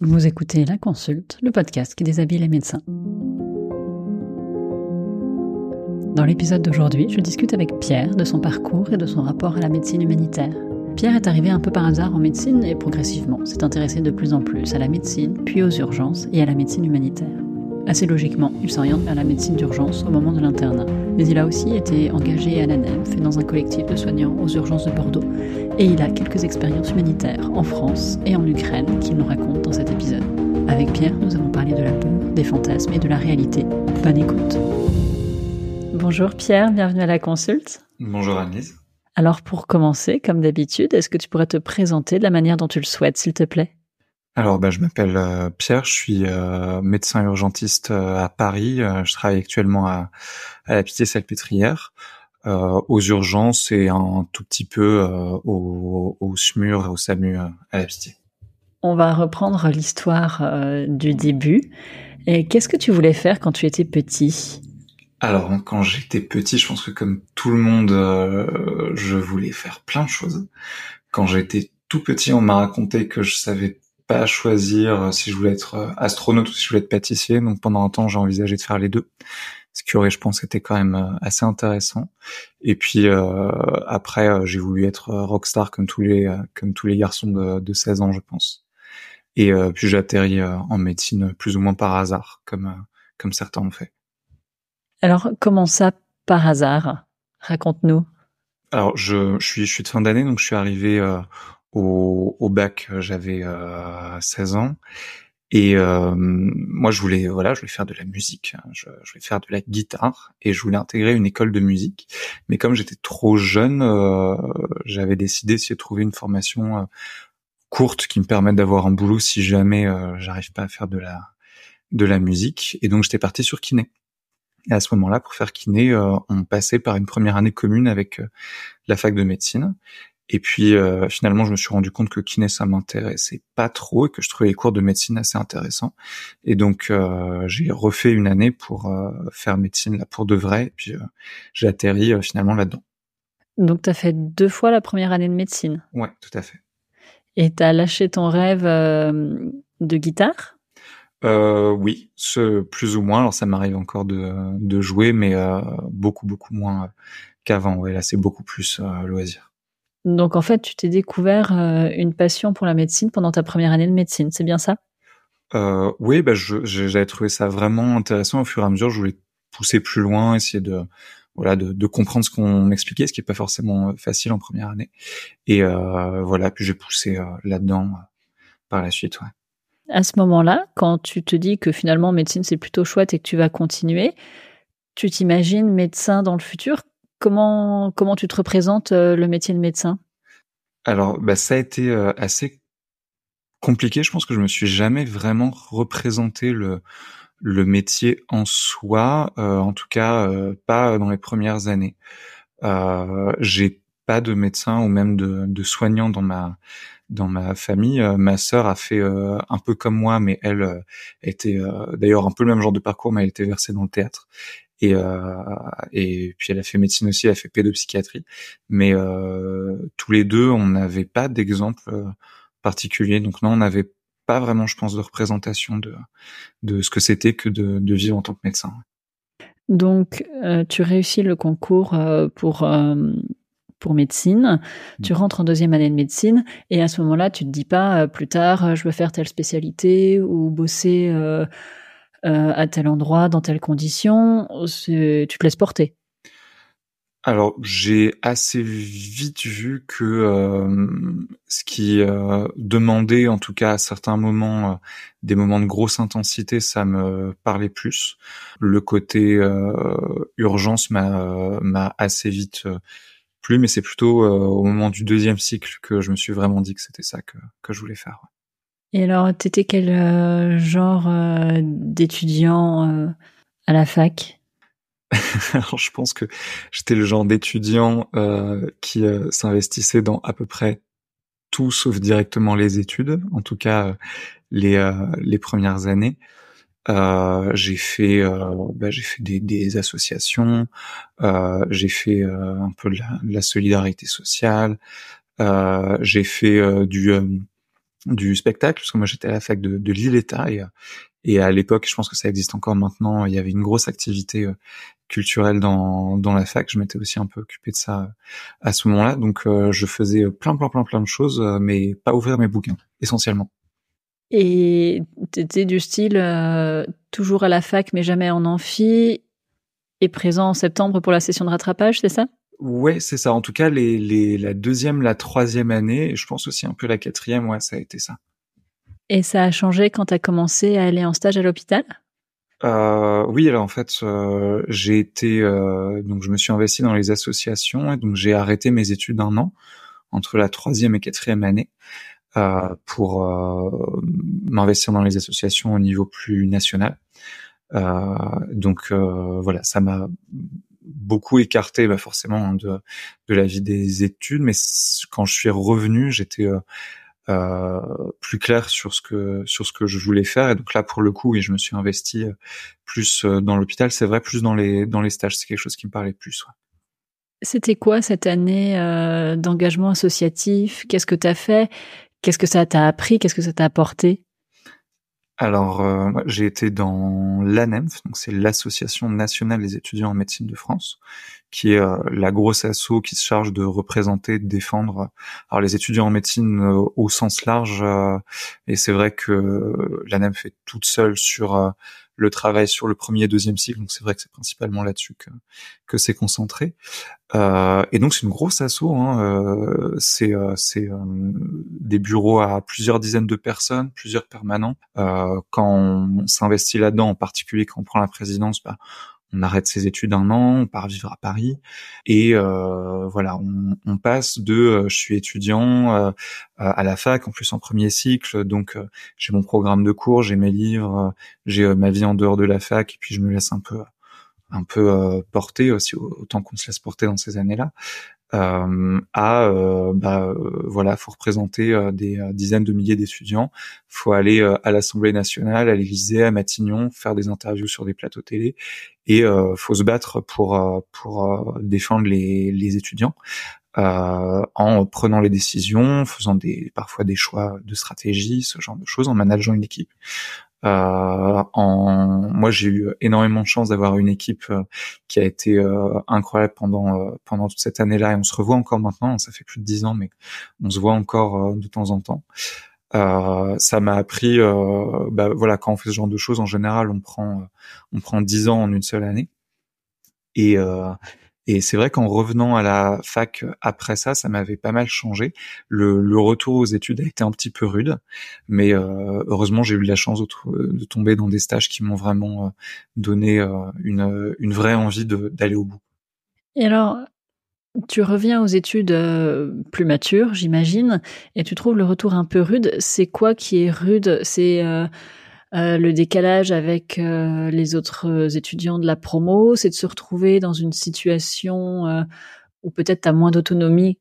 Vous écoutez La Consulte, le podcast qui déshabille les médecins. Dans l'épisode d'aujourd'hui, je discute avec Pierre de son parcours et de son rapport à la médecine humanitaire. Pierre est arrivé un peu par hasard en médecine et progressivement s'est intéressé de plus en plus à la médecine, puis aux urgences et à la médecine humanitaire. Assez logiquement, il s'oriente vers la médecine d'urgence au moment de l'internat. Mais il a aussi été engagé à l'ANEM, fait dans un collectif de soignants aux urgences de Bordeaux. Et il a quelques expériences humanitaires en France et en Ukraine qu'il nous raconte dans cet épisode. Avec Pierre, nous avons parlé de la peur, des fantasmes et de la réalité. Bonne écoute. Bonjour Pierre, bienvenue à la consulte. Bonjour Annelise. Alors pour commencer, comme d'habitude, est-ce que tu pourrais te présenter de la manière dont tu le souhaites, s'il te plaît? Alors bah, je m'appelle euh, Pierre, je suis euh, médecin urgentiste euh, à Paris. je travaille actuellement à, à la Pitié-Salpêtrière, aux urgences et un tout petit peu au, au SMUR et au SAMU à la Pitié. On va reprendre l'histoire du début. Et qu'est-ce que tu voulais faire quand tu étais petit? Alors quand j'étais petit, je pense que comme tout le monde, je voulais faire plein de choses. Quand j'étais tout petit, on m'a raconté que je savais pas choisir euh, si je voulais être euh, astronaute ou si je voulais être pâtissier. Donc pendant un temps, j'ai envisagé de faire les deux, ce qui aurait, je pense, été quand même assez intéressant. Et puis après, j'ai voulu être rockstar comme tous les comme tous les garçons de, de 16 ans, je pense. Et puis j'ai atterri en médecine plus ou moins par hasard, comme comme certains ont fait. Alors, comment ça, par hasard? Raconte-nous. Alors, je, je, suis, je suis de fin d'année, donc je suis arrivé euh, au, au, bac, j'avais euh, 16 ans. Et euh, moi, je voulais, voilà, je voulais faire de la musique, je, je, voulais faire de la guitare, et je voulais intégrer une école de musique. Mais comme j'étais trop jeune, euh, j'avais décidé de trouver une formation euh, courte qui me permette d'avoir un boulot si jamais j'arrive pas à faire de la de la musique. Et donc, j'étais parti sur kiné. Et à ce moment-là, pour faire kiné, euh, on passait par une première année commune avec euh, la fac de médecine. Et puis euh, finalement, je me suis rendu compte que kiné ça m'intéressait pas trop et que je trouvais les cours de médecine assez intéressants. Et donc j'ai refait une année pour faire médecine là pour de vrai. Et puis j'ai atterri finalement là-dedans. Donc tu as fait deux fois la première année de médecine. Ouais, tout à fait. Et tu as lâché ton rêve de guitare? Euh, oui, ce, plus ou moins. Alors ça m'arrive encore de, de jouer, mais euh, beaucoup beaucoup moins euh, qu'avant. Ouais, là c'est beaucoup plus euh, loisir. Donc en fait, tu t'es découvert euh, une passion pour la médecine pendant ta première année de médecine, c'est bien ça? Euh, Oui, bah, j'avais trouvé ça vraiment intéressant. Au fur et à mesure, je voulais pousser plus loin, essayer de voilà de, de comprendre ce qu'on m'expliquait, ce qui est pas forcément facile en première année. Et voilà, puis j'ai poussé là-dedans par la suite. Ouais à ce moment-là, quand tu te dis que finalement médecine c'est plutôt chouette et que tu vas continuer, tu t'imagines médecin dans le futur? Comment comment tu te représentes euh, le métier de médecin? Alors, bah, ça a été euh, assez compliqué. Je pense que je me suis jamais vraiment représenté le le métier en soi, euh, en tout cas pas dans les premières années. J'ai pas de médecin ou même de, de soignant dans ma dans ma famille. Ma sœur a fait un peu comme moi, mais elle était d'ailleurs un peu le même genre de parcours, mais elle était versée dans le théâtre. Et, et puis elle a fait médecine aussi, elle a fait pédopsychiatrie. Mais tous les deux, on n'avait pas d'exemple particulier. Donc non, on n'avait pas vraiment, je pense, de représentation de, de ce que c'était que de, de vivre en tant que médecin. Donc, tu réussis le concours pour pour médecine, tu mmh. rentres en deuxième année de médecine et à ce moment-là, tu te dis pas euh, plus tard euh, je veux faire telle spécialité ou bosser euh, à tel endroit dans telles conditions, tu te laisses porter. Alors j'ai assez vite vu que ce qui demandait, en tout cas à certains moments, des moments de grosse intensité, ça me parlait plus. Le côté urgence m'a m'a assez vite plus, mais c'est plutôt euh, au moment du deuxième cycle que je me suis vraiment dit que c'était ça que, que je voulais faire. Et alors, t'étais quel euh, genre euh, d'étudiant à la fac? Alors, je pense que j'étais le genre d'étudiant qui s'investissait dans à peu près tout sauf directement les études, en tout cas les, les premières années. Euh, j'ai fait, euh, bah, j'ai fait des, associations, euh, j'ai fait euh, un peu de la solidarité sociale, j'ai fait du du spectacle, parce que moi j'étais à la fac de, de Lille-État et, et à l'époque, je pense que ça existe encore maintenant, il y avait une grosse activité euh, culturelle dans, dans la fac. Je m'étais aussi un peu occupé de ça à ce moment-là, donc je faisais plein plein plein plein de choses, mais pas ouvrir mes bouquins essentiellement. Et t'étais du style toujours à la fac mais jamais en amphi et présent en septembre pour la session de rattrapage, c'est ça? Ouais, c'est ça. En tout cas, les, les, la deuxième, la troisième année, et je pense aussi un peu la quatrième, ouais, ça a été ça. Et ça a changé quand tu as commencé à aller en stage à l'hôpital? Euh, Oui, alors en fait, euh, j'ai été, euh, donc je me suis investi dans les associations et donc j'ai arrêté mes études un an entre la troisième et quatrième année euh, pour euh, m'investir dans les associations au niveau plus national. Euh, donc voilà, ça m'a beaucoup écarté bah, forcément hein, de, de la vie des études, mais quand je suis revenu, j'étais euh, euh, plus clair sur ce que sur ce que je voulais faire. Et donc là, pour le coup, et je me suis investi euh, plus euh, dans l'hôpital. C'est vrai, plus dans les dans les stages. C'est quelque chose qui me parlait plus. Ouais. C'était quoi cette année euh, d'engagement associatif? Qu'est-ce que tu as fait? Qu'est-ce que ça t'a appris? Qu'est-ce que ça t'a apporté? Alors, euh, j'ai été dans l'ANEMF, donc c'est l'Association nationale des étudiants en médecine de France, qui est euh, la grosse asso qui se charge de représenter, de défendre alors les étudiants en médecine euh, au sens large. et c'est vrai que l'ANEMF est toute seule sur le travail sur le premier et deuxième cycle. Donc c'est vrai que c'est principalement là-dessus que, que c'est concentré. Euh, et donc c'est une grosse asso. Hein, euh, c'est euh, c'est euh, des bureaux à plusieurs dizaines de personnes, plusieurs permanents. Euh, quand on s'investit là-dedans, en particulier quand on prend la présidence, bah, on arrête ses études un an, on part vivre à Paris et euh, voilà, on, passe de euh, je suis étudiant euh, à la fac en plus en premier cycle, donc euh, j'ai mon programme de cours, j'ai mes livres, j'ai ma vie en dehors de la fac et puis je me laisse un peu un peu porter aussi autant qu'on se laisse porter dans ces années-là euh, à euh, bah, euh, voilà, faut représenter euh, des dizaines de milliers d'étudiants, faut aller à l'Assemblée nationale, à l'Élysée, à Matignon, faire des interviews sur des plateaux télé, et faut se battre pour pour défendre les, les étudiants. Euh, en prenant les décisions, faisant des parfois des choix de stratégie, ce genre de choses, en manageant une équipe. Euh, en... Moi, j'ai eu énormément de chance d'avoir une équipe euh, qui a été euh, incroyable pendant pendant toute cette année-là, et on se revoit encore maintenant. Ça fait plus de dix ans, mais on se voit encore de temps en temps. Euh, ça m'a appris, euh, bah, voilà, quand on fait ce genre de choses, en général, on prend, on prend dix ans en une seule année. Et, euh, et c'est vrai qu'en revenant à la fac après ça, ça m'avait pas mal changé. Le, le, retour aux études a été un petit peu rude, mais euh, heureusement j'ai eu la chance de, tomber dans des stages qui m'ont vraiment euh, donné euh, une, une vraie envie d'aller au bout. Et alors, tu reviens aux études euh, plus matures, j'imagine, et tu trouves le retour un peu rude. C'est quoi qui est rude? C'est euh, le décalage avec euh, les autres euh, étudiants de la promo, c'est de se retrouver dans une situation où peut-être tu as moins d'autonomie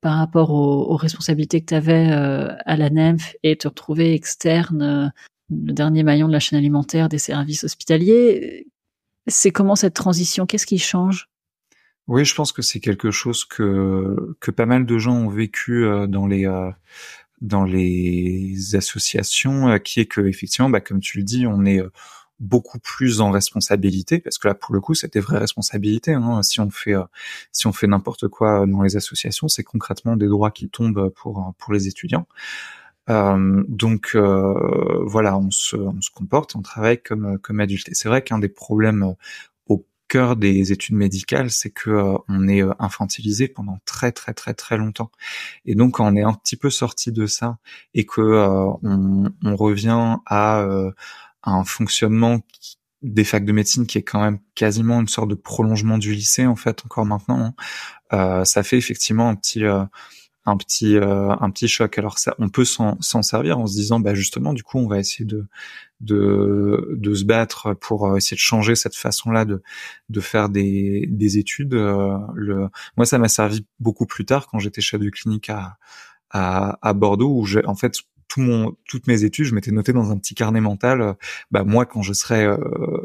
par rapport aux, aux, responsabilités que tu avais à la NEMF et te retrouver externe, le dernier maillon de la chaîne alimentaire des services hospitaliers. C'est comment cette transition? Qu'est-ce qui change? Oui, je pense que c'est quelque chose que que pas mal de gens ont vécu dans les dans les associations, euh, qui est que effectivement, bah, comme tu le dis, on est euh, beaucoup plus en responsabilité parce que là pour le coup c'était vraie responsabilité hein. si on fait euh, si on fait n'importe quoi dans les associations c'est concrètement des droits qui tombent pour pour les étudiants euh, donc euh, voilà on se on se comporte on travaille comme comme adulte et c'est vrai qu'un des problèmes cœur des études médicales, c'est que euh, on est euh, infantilisé pendant très très très très longtemps. Et donc quand on est un petit peu sorti de ça et que euh, on, on, revient à, un fonctionnement des facs de médecine qui est quand même quasiment une sorte de prolongement du lycée en fait encore maintenant, hein, ça fait effectivement un petit un petit un petit choc. Alors ça, on peut s'en servir en se disant bah justement du coup on va essayer de de, de se battre pour euh, essayer de changer cette façon-là de, de faire des, des études. Euh, le, moi, ça m'a servi beaucoup plus tard quand j'étais chef de clinique à, à, à Bordeaux, où j'ai, en fait, toutes mes études, je m'étais noté dans un petit carnet mental. bah moi, quand je serai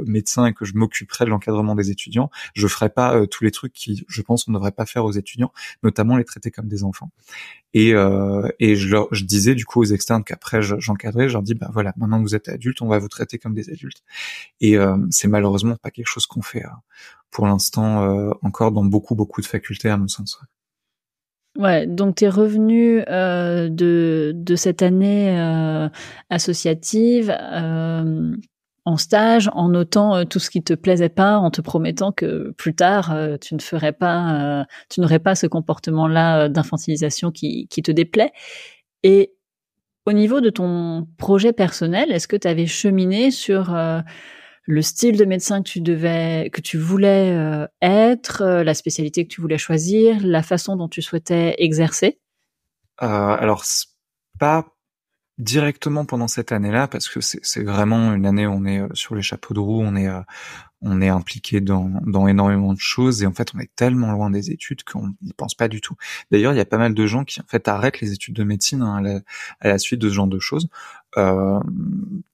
médecin et que je m'occuperai de l'encadrement des étudiants, je ferai pas tous les trucs qui, je pense, on ne devrait pas faire aux étudiants, notamment les traiter comme des enfants. Et, euh, je, disais du coup aux externes qu'après j'encadrais, je leur dis bah voilà, maintenant que vous êtes adultes, on va vous traiter comme des adultes. Et euh, c'est malheureusement pas quelque chose qu'on fait euh, pour l'instant euh, encore dans beaucoup beaucoup de facultés à mon sens. Ouais, donc tu es revenu euh, de, de cette année euh, associative euh, en stage en notant euh, tout ce qui te plaisait pas, en te promettant que plus tard euh, tu ne ferais pas, euh, tu n'aurais pas ce comportement-là d'infantilisation qui, qui te déplaît. Et au niveau de ton projet personnel, est-ce que tu avais cheminé sur le style de médecin que tu devais, que tu voulais être, la spécialité que tu voulais choisir, la façon dont tu souhaitais exercer? Alors pas directement pendant cette année-là parce que c'est vraiment une année où on est euh, sur les chapeaux de roue, on est euh, on est impliqué dans, dans énormément de choses et en fait on est tellement loin des études qu'on n'y pense pas du tout. D'ailleurs il y a pas mal de gens qui en fait arrêtent les études de médecine hein, à, la, à, la, suite de ce genre de choses, euh,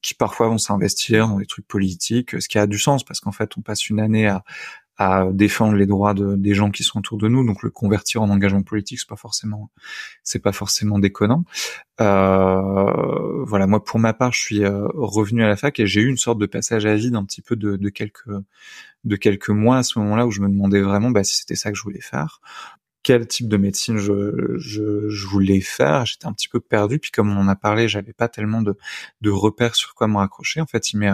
qui parfois vont s'investir dans des trucs politiques, ce qui a du sens parce qu'en fait on passe une année à, à défendre les droits de, des gens qui sont autour de nous. Donc le convertir en engagement politique, c'est pas forcément, c'est pas forcément déconnant. Euh, voilà, moi pour ma part, je suis euh, revenu à la fac et j'ai eu une sorte de passage à vide un petit peu de, de quelques de quelques mois à ce moment-là où je me demandais vraiment bah, si c'était ça que je voulais faire quel type de médecine je, voulais faire. J'étais un petit peu perdu. Puis comme on en a parlé, j'avais pas tellement de, repères sur quoi me raccrocher. En fait, il m'est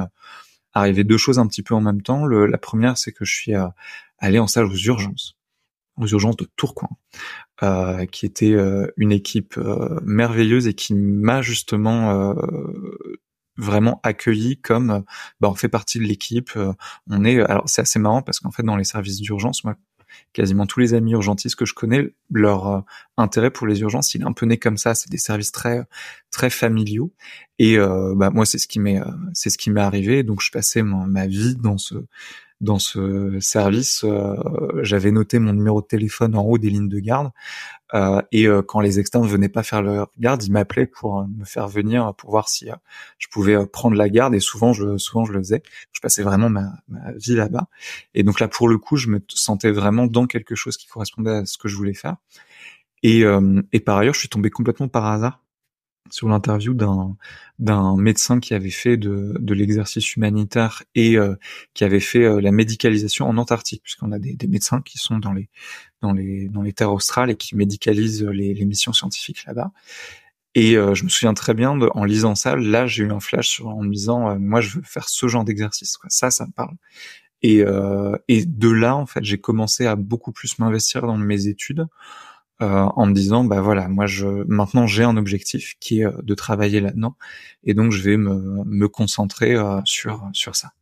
arrivé deux choses un petit peu en même temps. La première, c'est que je suis euh, allé en stage aux urgences, aux urgences de Tourcoing, euh, qui était euh, une équipe euh, merveilleuse et qui m'a justement vraiment accueilli comme bah, on fait partie de l'équipe. on est alors c'est assez marrant parce qu'en fait dans les services d'urgence, moi quasiment tous les amis urgentistes que je connais, leur euh, intérêt pour les urgences, il est un peu né comme ça. C'est des services très très familiaux. Et euh, bah, moi, c'est ce qui m'est euh, c'est ce qui m'est arrivé. Donc, je passais ma vie dans ce dans ce service, euh, j'avais noté mon numéro de téléphone en haut des lignes de garde. Euh, et euh, quand les externes venaient pas faire leur garde, ils m'appelaient pour me faire venir pour voir si je pouvais prendre la garde. Et souvent, je souvent je le faisais. Je passais vraiment ma, ma vie là-bas. Et donc là, pour le coup, je me sentais vraiment dans quelque chose qui correspondait à ce que je voulais faire. Et, et par ailleurs, je suis tombé complètement par hasard sur l'interview d'un d'un médecin qui avait fait de, de l'exercice humanitaire et euh, qui avait fait euh, la médicalisation en Antarctique, puisqu'on a des, des, médecins qui sont dans les dans les dans les terres australes et qui médicalisent les, les missions scientifiques là-bas. Et euh, je me souviens très bien de, en lisant ça, là j'ai eu un flash sur, en me disant moi je veux faire ce genre d'exercice, quoi. Ça, ça me parle. Et et de là en fait j'ai commencé à beaucoup plus m'investir dans mes études euh, en me disant bah voilà moi je maintenant j'ai un objectif qui est euh, de travailler là-dedans et donc je vais me, me concentrer euh, sur sur ça.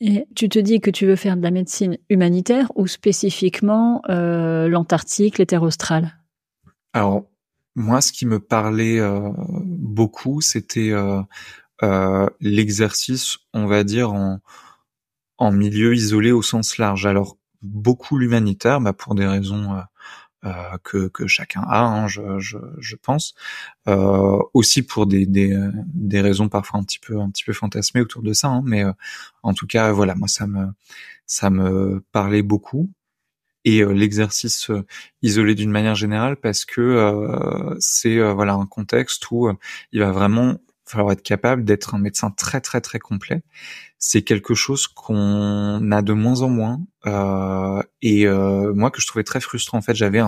Et tu te dis que tu veux faire de la médecine humanitaire ou spécifiquement euh, l'Antarctique, les terres australes? Alors moi, ce qui me parlait euh, beaucoup, c'était euh, l'exercice, on va dire en en milieu isolé au sens large. Alors beaucoup l'humanitaire, bah, pour des raisons euh, que, que, chacun a, hein, je, je, je, pense, euh, aussi pour des, des, des, raisons parfois un petit peu un petit peu fantasmées autour de ça, hein, mais euh, en tout cas voilà, moi ça me ça me parlait beaucoup et euh, l'exercice isolé d'une manière générale parce que c'est voilà un contexte où il va vraiment falloir être capable d'être un médecin très très très complet. C'est quelque chose qu'on a de moins en moins euh, et euh, moi que je trouvais très frustrant. En fait, j'avais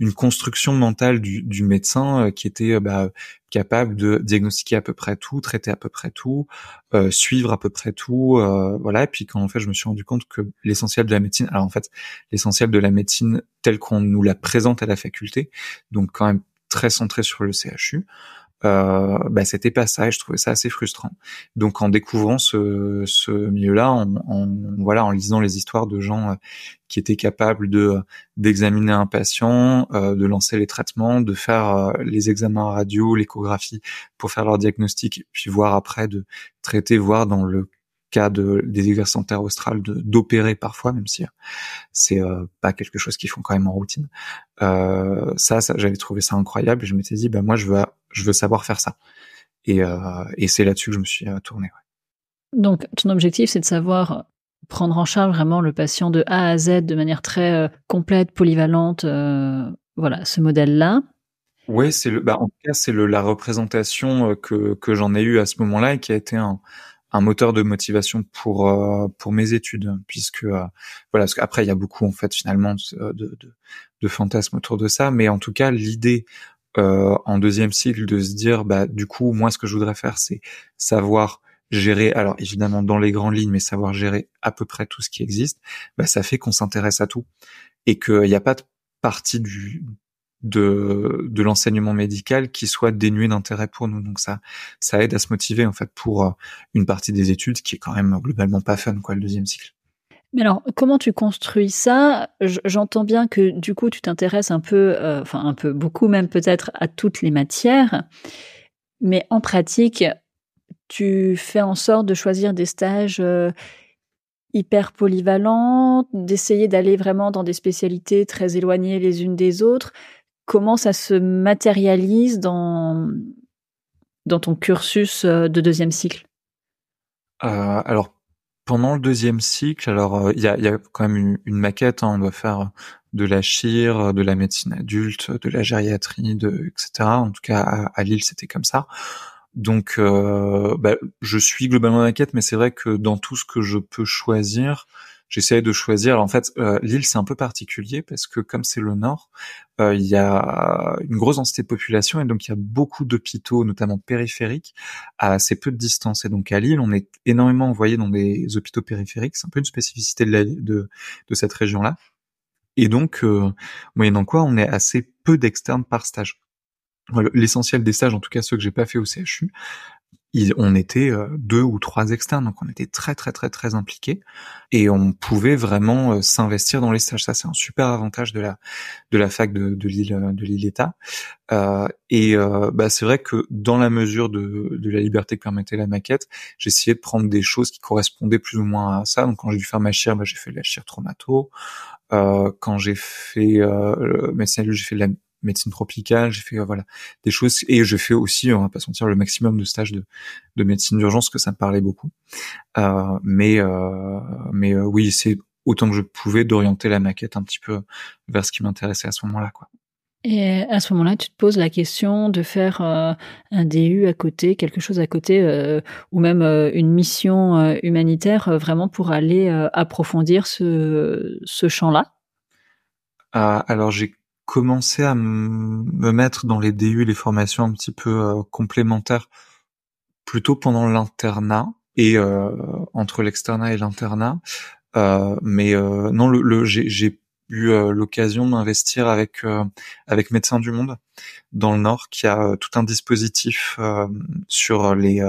une construction mentale du, du médecin euh, qui était euh, bah, capable de diagnostiquer à peu près tout, traiter à peu près tout, euh, suivre à peu près tout, voilà. Et puis quand en fait je me suis rendu compte que l'essentiel de la médecine, alors en fait l'essentiel de la médecine telle qu'on nous la présente à la faculté, donc quand même très centré sur le CHU, euh, bah, c'était pas ça et je trouvais ça assez frustrant. Donc en découvrant ce, ce milieu-là, en, en, voilà, en lisant les histoires de gens euh, qui étaient capables de d'examiner un patient, euh, de lancer les traitements, de faire euh, les examens radio, l'échographie pour faire leur diagnostic, puis voir après de traiter, voir dans le cas de des exercices en terre australe d'opérer parfois, même si euh, c'est euh, pas quelque chose qu'ils font quand même en routine. Euh, ça, ça j'avais trouvé ça incroyable. Et je m'étais dit, bah moi je veux je veux savoir faire ça. Et, et c'est là-dessus que je me suis tourné. Donc, ton objectif, c'est de savoir prendre en charge vraiment le patient de A à Z de manière très complète, polyvalente. voilà, ce modèle-là. Oui, c'est le, bah, en tout cas, c'est le, la représentation que, que j'en ai eue à ce moment-là et qui a été un, un moteur de motivation pour euh, pour mes études puisque euh, voilà parce qu'après il y a beaucoup en fait finalement de, de, fantasmes autour de ça. Mais en tout cas l'idée euh, en deuxième cycle de se dire bah du coup moi ce que je voudrais faire c'est savoir gérer alors évidemment dans les grandes lignes mais savoir gérer à peu près tout ce qui existe bah ça fait qu'on s'intéresse à tout. Et qu'il n'y a pas de partie du de, de l'enseignement médical qui soit dénué d'intérêt pour nous. Donc ça, ça aide à se motiver en fait pour euh, une partie des études qui est quand même globalement pas fun quoi le deuxième cycle. Mais alors, comment tu construis ça? J'entends bien que du coup, tu t'intéresses un peu, euh, enfin un peu, beaucoup même peut-être à toutes les matières, mais en pratique, tu fais en sorte de choisir des stages euh, hyper polyvalents, d'essayer d'aller vraiment dans des spécialités très éloignées les unes des autres comment ça se matérialise dans, dans ton cursus euh, de deuxième cycle? Euh, Alors, pendant le deuxième cycle, alors euh, il y, a, y, quand même une, maquette, hein, on doit faire de la chire, de la médecine adulte, de la gériatrie, etc. En tout cas, à, Lille, c'était comme ça. Donc, bah, je suis globalement maquette, mais c'est vrai que dans tout ce que je peux choisir, j'essayais de choisir. En fait, euh, l'île c'est un peu particulier parce que comme c'est le nord, euh, il y a une grosse densité de population et donc il y a beaucoup d'hôpitaux, notamment périphériques, à assez peu de distance. Et donc à Lille, on est énormément envoyé dans des hôpitaux périphériques. C'est un peu une spécificité de, la, de, de cette région-là. Et donc, euh, moyennant quoi, on est assez peu d'externes par stage. L'essentiel des stages, en tout cas ceux que j'ai pas fait au CHU, on était euh, deux ou trois externes, donc on était très très très très impliqués et on pouvait vraiment euh, s'investir dans les stages. Ça, c'est un super avantage de la de la fac de, de l'île de l'île État. Euh, et bah, c'est vrai que dans la mesure de, de la liberté que permettait la maquette, essayé de prendre des choses qui correspondaient plus ou moins à ça. Donc quand j'ai dû faire ma chire, bah, j'ai fait de la chire traumato. quand j'ai fait euh, médecin j'ai fait de la médecine tropicale, j'ai fait euh, voilà des choses et je fais aussi, on va pas sentir le maximum de stages de, de médecine d'urgence que ça me parlait beaucoup. Euh, mais euh, mais euh, oui, c'est autant que je pouvais d'orienter la maquette un petit peu vers ce qui m'intéressait à ce moment-là, quoi. Et à ce moment-là, tu te poses la question de faire euh, un DU à côté, quelque chose à côté, euh, ou même une mission humanitaire, vraiment pour aller approfondir ce, ce champ-là? alors j'ai commencé à me mettre dans les DU, les formations un petit peu euh, complémentaires, plutôt pendant l'internat et euh, entre l'externat et l'internat. Euh, mais non, le, j'ai eu l'occasion d'investir avec avec Médecins du Monde dans le Nord, qui a tout un dispositif sur les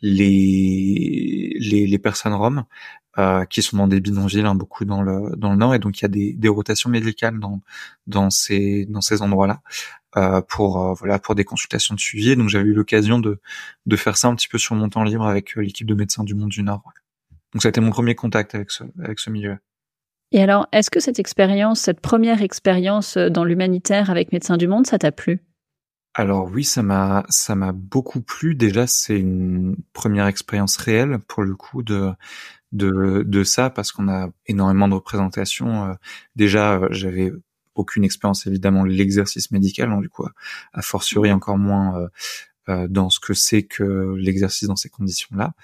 les, les, les personnes roms euh, qui sont dans des bidonvilles, hein, beaucoup dans le dans le nord, et donc il y a des, des rotations médicales dans dans ces dans ces endroits-là euh, pour euh, voilà pour des consultations de suivi. donc j'avais eu l'occasion de de faire ça un petit peu sur mon temps libre avec euh, l'équipe de médecins du monde du Nord. Donc ça a été mon premier contact avec ce avec ce milieu. Et alors, est-ce que cette expérience, cette première expérience dans l'humanitaire avec Médecins du Monde, ça t'a plu? Alors oui, ça m'a ça m'a beaucoup plu. Déjà, c'est une première expérience réelle pour le coup de de, de ça parce qu'on a énormément de représentations. Euh, déjà, euh, j'avais aucune expérience évidemment l'exercice médical, donc du coup, a fortiori encore moins euh, dans ce que c'est que l'exercice dans ces conditions-là.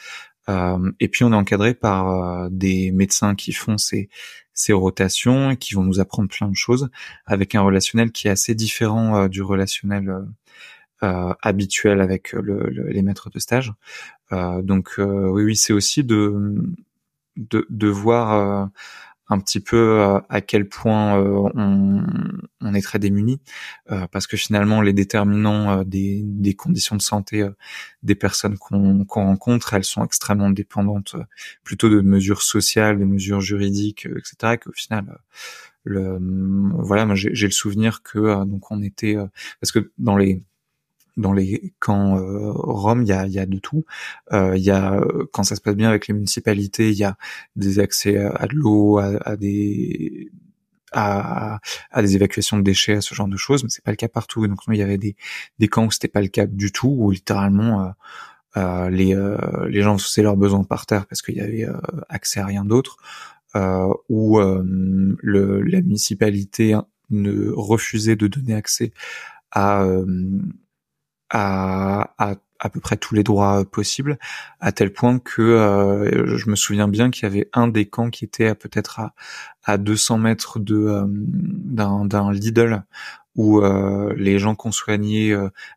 et puis on est encadré par des médecins qui font ces, ces rotations et qui vont nous apprendre plein de choses avec un relationnel qui est assez différent du relationnel habituel avec le, les maîtres de stage. donc oui, oui, c'est aussi de de, voir euh, un petit peu euh, à quel point euh, on, est très démuni, parce que finalement les déterminants des, des, conditions de santé des personnes qu'on rencontre, elles sont extrêmement dépendantes plutôt de mesures sociales, de mesures juridiques, etc. Qu'au final, le, voilà, j'ai le souvenir que donc on était parce que dans les dans les camps euh, Rome, il y a, y a de tout. Euh, il y a quand ça se passe bien avec les municipalités, il y a des accès à, de l'eau, à, des à, à, des évacuations de déchets, à ce genre de choses, mais c'est pas le cas partout. donc il y avait des, des camps où c'était pas le cas du tout, où littéralement euh, les, les gens faisaient leurs besoins par terre parce qu'il y avait accès à rien d'autre, où le, la municipalité ne refusait de donner accès à, à, à à peu près tous les droits euh, possibles, à tel point que euh, je me souviens bien qu'il y avait un des camps qui était peut-être à, à 200 mètres de euh, d'un Lidl où les gens qu'on soignait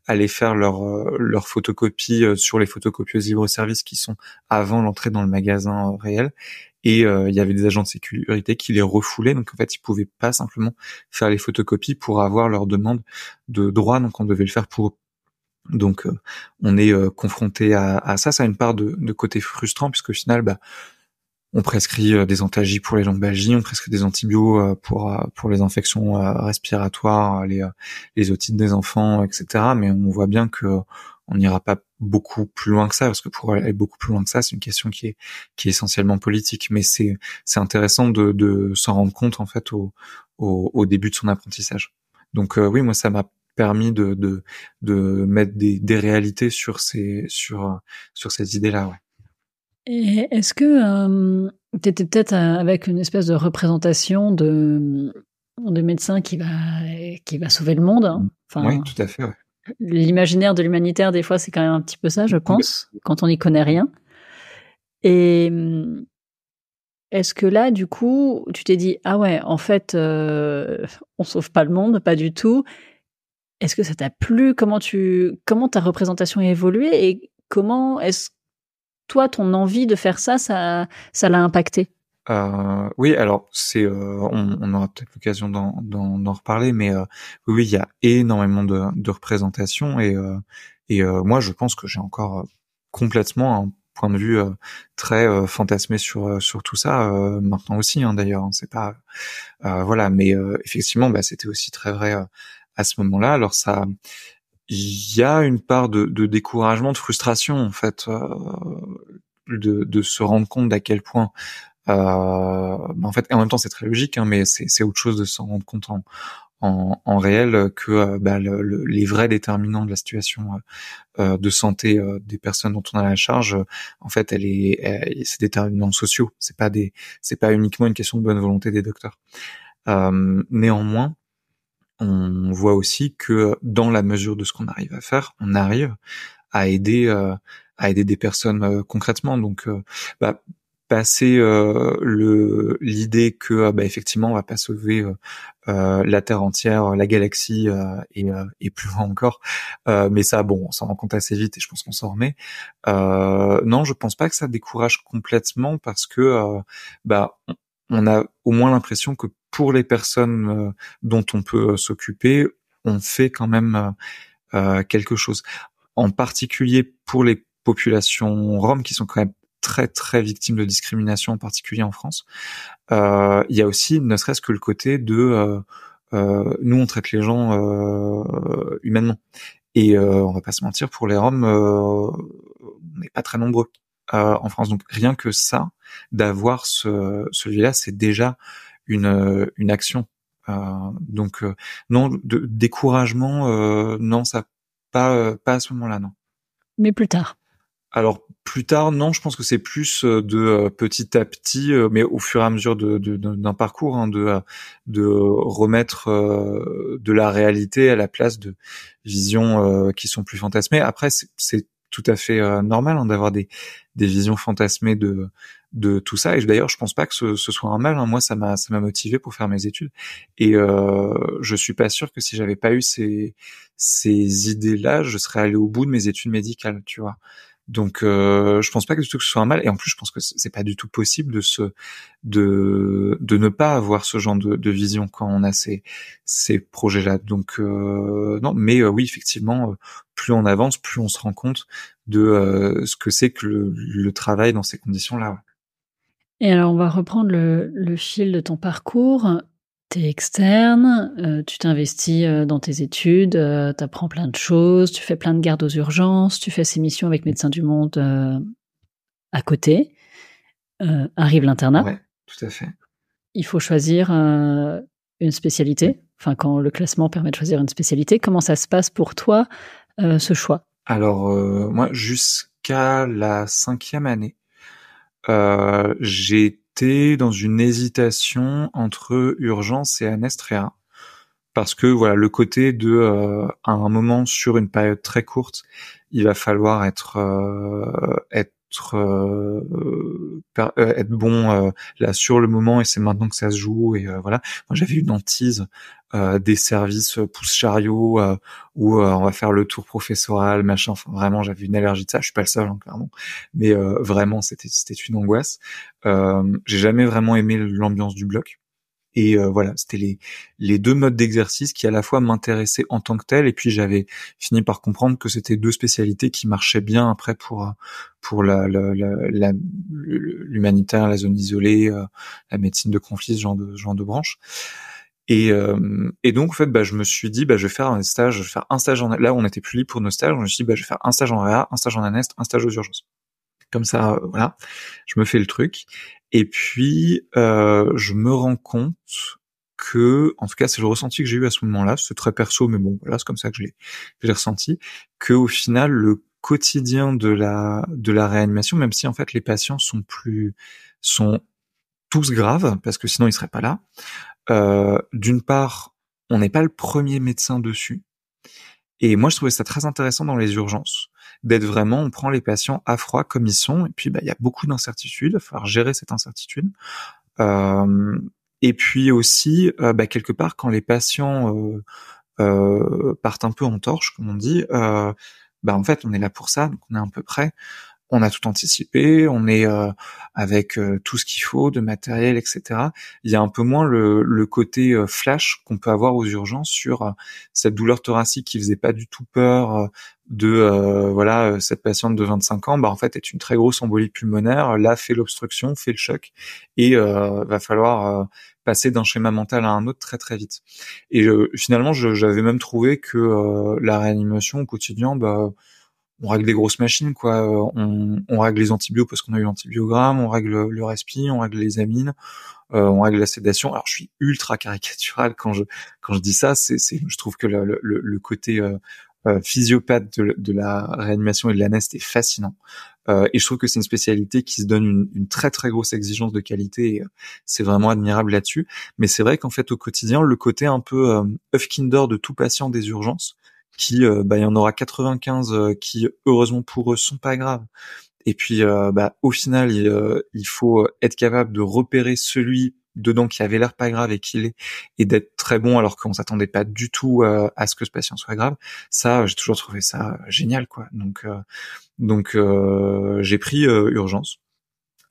allaient faire leur leur photocopie sur les photocopieuses libre-service qui sont avant l'entrée dans le magasin réel. Et il y avait des agents de sécurité qui les refoulaient. Donc en fait ils pouvaient pas simplement faire les photocopies pour avoir leur demande de droit. Donc on devait le faire pour donc, euh, on est euh, confronté à, ça. Ça a une part de, côté frustrant puisque au final, bah, on prescrit euh, des antalgies pour les lombalgies, on prescrit des antibiotiques pour pour les infections respiratoires, les les otites des enfants, etc. Mais on voit bien que on n'ira pas beaucoup plus loin que ça parce que pour aller beaucoup plus loin que ça, c'est une question qui est qui est essentiellement politique. Mais c'est c'est intéressant de de s'en rendre compte en fait au, au, au début de son apprentissage. Donc oui, moi ça m'a permis de, de, de mettre des, des réalités sur ces, sur, sur ces idées-là. Ouais. Et est-ce que euh, tu étais peut-être euh, avec une espèce de représentation de, de médecin qui va, qui va sauver le monde hein? Enfin, Oui, tout à fait. Ouais. L'imaginaire de l'humanitaire, des fois, c'est quand même un petit peu ça, je pense, quand on n'y connaît rien. Et est-ce que là, du coup, tu t'es dit, ah ouais, en fait, euh, on sauve pas le monde, pas du tout. Est-ce que ça t'a plu? Comment tu comment ta représentation a évolué? Et comment est-ce toi ton envie de faire ça ça ça l'a impacté? Euh, oui, alors c'est, euh, on, aura peut-être l'occasion d'en reparler, mais euh, oui, il y a énormément de, de représentations et et moi je pense que j'ai encore complètement un point de vue très fantasmé sur sur tout ça maintenant aussi hein, d'ailleurs. Hein, c'est pas voilà, mais effectivement, bah, c'était aussi très vrai à ce moment-là. Alors ça, il y a une part de, de découragement, de frustration en fait, euh, de, de, se rendre compte d'à quel point. Euh, en fait, en même temps, c'est très logique, hein, mais c'est autre chose de se rendre compte en, en, en réel que euh, bah, le, les vrais déterminants de la situation euh, de santé des personnes dont on a la charge, en fait, elle est, c'est déterminants sociaux. C'est pas des, c'est pas uniquement une question de bonne volonté des docteurs. néanmoins, on voit aussi que dans la mesure de ce qu'on arrive à faire, on arrive à aider euh, à aider des personnes euh, concrètement. Donc, euh, bah, passer le l'idée que bah, effectivement on va pas sauver la terre entière, la galaxie et, et, plus loin encore, mais ça bon on s'en rend compte assez vite et je pense qu'on s'en remet. non, je pense pas que ça décourage complètement parce que bah on a au moins l'impression que pour les personnes euh, dont on peut euh, s'occuper, on fait quand même euh, quelque chose. En particulier pour les populations roms qui sont quand même très très victimes de discrimination, en particulier en France. il y a aussi, ne serait-ce que le côté de nous on traite les gens humainement. Et on va pas se mentir, pour les Roms, on n'est pas très nombreux en France. Donc rien que ça, d'avoir ce, celui-là, c'est déjà une, euh, une action. Euh, donc euh, non, de découragement, non, ça pas pas à ce moment-là, non. Mais plus tard. Alors plus tard, non, je pense que c'est plus de petit à petit, mais au fur et à mesure de, d'un parcours, hein, de, de remettre de la réalité à la place de visions qui sont plus fantasmées. Après, c'est, tout à fait normal hein, d'avoir des, des visions fantasmées de de tout ça. Et d'ailleurs, je pense pas que ce, ce soit un mal. Hein. Moi, ça m'a ça m'a motivé pour faire mes études. Et euh, je suis pas sûr que si j'avais pas eu ces ces idées-là, je serais allé au bout de mes études médicales. Tu vois. Donc, euh, je pense pas que du tout que ce soit un mal. Et en plus, je pense que c'est pas du tout possible de se, de, de ne pas avoir ce genre de, de vision quand on a ces, ces projets-là. Donc, euh, non, mais euh, oui, effectivement, euh, plus on avance, plus on se rend compte de euh, ce que c'est que le, le, travail dans ces conditions-là. Et alors, on va reprendre le, le fil de ton parcours. Tu es externe, euh, tu t'investis euh, dans tes études, euh, tu apprends plein de choses, tu fais plein de gardes aux urgences, tu fais ces missions avec Médecins du Monde à côté. arrive l'internat. Ouais, tout à fait. Il faut choisir une spécialité, enfin quand le classement permet de choisir une spécialité, comment ça se passe pour toi ce choix? Alors moi, jusqu'à la cinquième année, j'étais dans une hésitation entre urgence et anestréa parce que voilà le côté de euh, à un moment sur une période très courte, il va falloir être euh, être euh, être bon là sur le moment et c'est maintenant que ça se joue et voilà. Moi j'avais une hantise des services pouce chariot où on va faire le tour professoral machin. Enfin vraiment j'avais une allergie de ça. Je suis pas le seul hein, clairement, mais vraiment c'était c'était une angoisse. J'ai jamais vraiment aimé l'ambiance du bloc. Et euh, voilà, c'était les, les deux modes d'exercice qui à la fois m'intéressaient en tant que tel, et puis j'avais fini par comprendre que c'était deux spécialités qui marchaient bien après pour pour la, l'humanitaire, la, zone isolée, euh, la médecine de conflit, ce genre de genre de branche. Et, euh, et donc en fait, bah, je me suis dit, bah, je vais faire un stage, je vais faire un stage en là, on était plus libre pour nos stages. Je me suis dit, bah, je vais faire un stage en réa, un stage en anest, un stage aux urgences. Comme ça, voilà, je me fais le truc. Et puis, euh, je me rends compte que, en tout cas, c'est le ressenti que j'ai eu à ce moment-là. C'est très perso, mais bon, voilà, c'est comme ça que je l'ai, ressenti. Que au final, le quotidien de la de la réanimation, même si en fait les patients sont plus sont tous graves, parce que sinon ils seraient pas là. Euh, D'une part, on n'est pas le premier médecin dessus. Et moi, je trouvais ça très intéressant dans les urgences d'être vraiment, on prend les patients à froid comme ils sont, et puis bah il y a beaucoup d'incertitudes, il va falloir gérer cette incertitude. Euh, et puis aussi, euh, bah, quelque part, quand les patients euh, euh, partent un peu en torche, comme on dit, euh, bah en fait, on est là pour ça, donc on est un peu prêt on a tout anticipé, on est euh, avec euh, tout ce qu'il faut de matériel, etc. Il y a un peu moins le, côté euh, flash qu'on peut avoir aux urgences sur cette douleur thoracique qui faisait pas du tout peur de voilà cette patiente de 25 ans, bah en fait est une très grosse embolie pulmonaire, là fait l'obstruction, fait le choc et va falloir passer d'un schéma mental à un autre très très vite. Et finalement, j'avais même trouvé que la réanimation au quotidien, bah on règle des grosses machines, quoi. Euh, on, on règle les antibiotiques parce qu'on a eu l'antibiogramme, on règle le respi, on règle les amines, euh, on règle la sédation. Alors, je suis ultra caricatural quand je quand je dis ça. C'est, c'est je trouve que le, le, le côté euh, euh physiopathe de, de, la réanimation et de l'anest est fascinant. Euh, et je trouve que c'est une spécialité qui se donne une, une très très grosse exigence de qualité. Et c'est vraiment admirable là-dessus. Mais c'est vrai qu'en fait au quotidien, le côté un peu euh, œuf Kinder de tout patient des urgences, qui euh, bah il y en aura 95 euh, qui heureusement pour eux sont pas graves. Et puis euh, bah au final il, faut être capable de repérer celui dedans qui avait l'air pas grave et qui l'est et d'être très bon alors qu'on s'attendait pas du tout à ce que ce patient soit grave. Ça j'ai toujours trouvé ça génial quoi. Donc donc j'ai pris urgence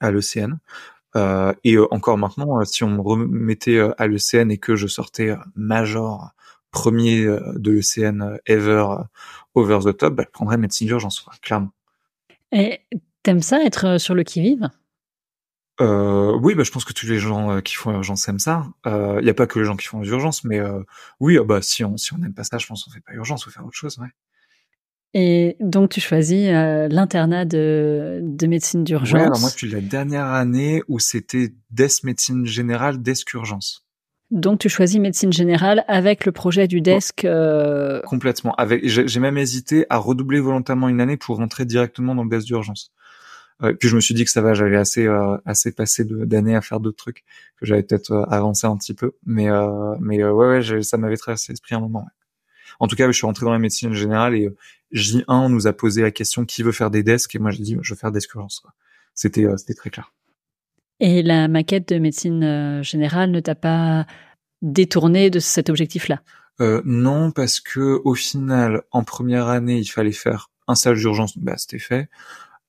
à l'ECN et encore maintenant si on me remettait à l'ECN et que je sortais major premier euh, de l'ECN euh, ever euh, over the top, bah, je prendrais médecine d'urgence, clairement. Et t'aimes ça être sur le qui-vive? Euh, oui, bah, je pense que tous les gens qui font urgence aiment ça. Il n'y a pas que les gens qui font urgence, mais oui, ah, bah, si on si on n'aime pas ça, je pense qu'on fait pas urgence, on fait autre chose, ouais. Et donc tu choisis l'internat de, de médecine d'urgence? Ouais, alors moi depuis la dernière année où c'était desk médecine générale, desk urgence. Donc tu choisis médecine générale avec le projet du desk. Euh... Complètement. Avec, j'ai même hésité à redoubler volontairement une année pour rentrer directement dans le desk d'urgence. Euh, puis je me suis dit que ça va, j'avais assez euh, assez passé d'années à faire d'autres trucs, que j'avais peut-être euh, avancé un petit peu. Mais euh, mais ouais, ouais ça m'avait traversé l'esprit un moment. En tout cas, je suis rentré dans la médecine générale et J1 nous a posé la question qui veut faire des desks? Et moi j'ai dit je veux faire desk urgence. C'était c'était très clair. Et la maquette de médecine euh, générale ne t'a pas détourné de cet objectif-là? Euh, Non, parce que au final, en première année, il fallait faire un stage d'urgence, bah c'était fait.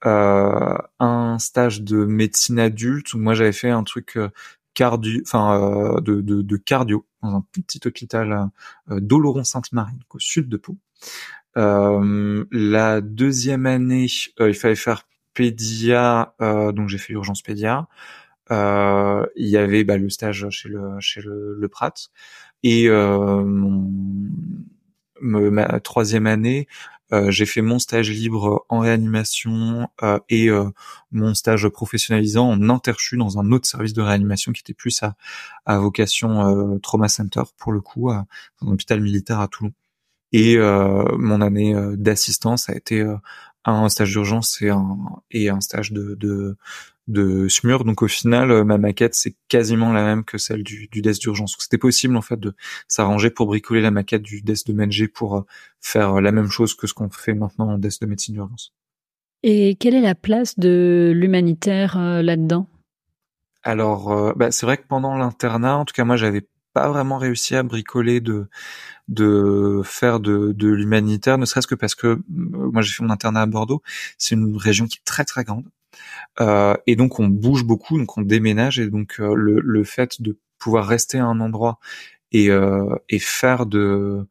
Euh, un stage de médecine adulte où moi j'avais fait un truc euh, cardio, enfin de, cardio dans un petit hôpital d'Oloron-Sainte-Marie, au sud de Pau. la deuxième année, il fallait faire pédia, donc j'ai fait urgence pédia. Euh, il y avait bah, le stage chez le chez le, le Prat et euh, mon, ma troisième année, j'ai fait mon stage libre en réanimation et mon stage professionnalisant en interchu dans un autre service de réanimation qui était plus à, à vocation trauma center pour le coup, à, dans un militaire à Toulon. Et mon année d'assistance a été un stage d'urgence et un et un stage de de, de SMUR. Donc au final, euh, ma maquette c'est quasiment la même que celle du, du desk d'urgence. C'était possible en fait de s'arranger pour bricoler la maquette du desk de MedG pour euh, faire la même chose que ce qu'on fait maintenant en desk de médecine d'urgence. Et quelle est la place de l'humanitaire euh, là-dedans? Alors, bah, c'est vrai que pendant l'internat, en tout cas moi, j'avais pas vraiment réussi à bricoler de de faire de, de l'humanitaire, ne serait-ce que parce que euh, moi j'ai fait mon internat à Bordeaux, c'est une région qui est très très grande. Euh, et donc on bouge beaucoup, donc on déménage. Et donc euh, le, le fait de pouvoir rester à un endroit et, euh, et faire de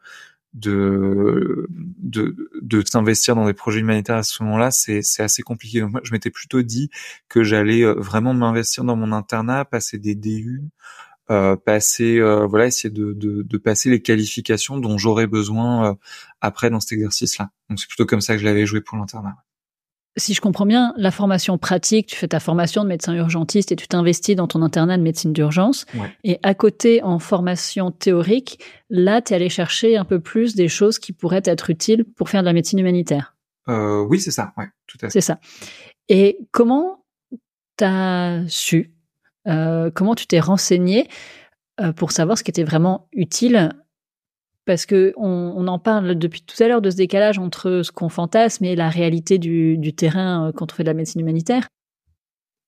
de de, de s'investir dans des projets humanitaires à ce moment-là, c'est c'est assez compliqué. Donc moi, je m'étais plutôt dit que j'allais vraiment m'investir dans mon internat, passer des DU, euh, passer euh, voilà essayer de, de, de, passer les qualifications dont j'aurais besoin euh, après dans cet exercice là donc c'est plutôt comme ça que je l'avais joué pour l'internat si je comprends bien, la formation pratique, tu fais ta formation de médecin urgentiste et tu t'investis dans ton internat de médecine d'urgence. Et à côté, en formation théorique, là, tu es allé chercher un peu plus des choses qui pourraient être utiles pour faire de la médecine humanitaire. Euh, oui, c'est ça. Ouais, tout à fait. C'est ça. Et comment tu as su euh, comment tu t'es renseigné euh, pour savoir ce qui était vraiment utile? Parce que on, en parle depuis tout à l'heure de ce décalage entre ce qu'on fantasme et la réalité du, terrain euh, quand on fait de la médecine humanitaire.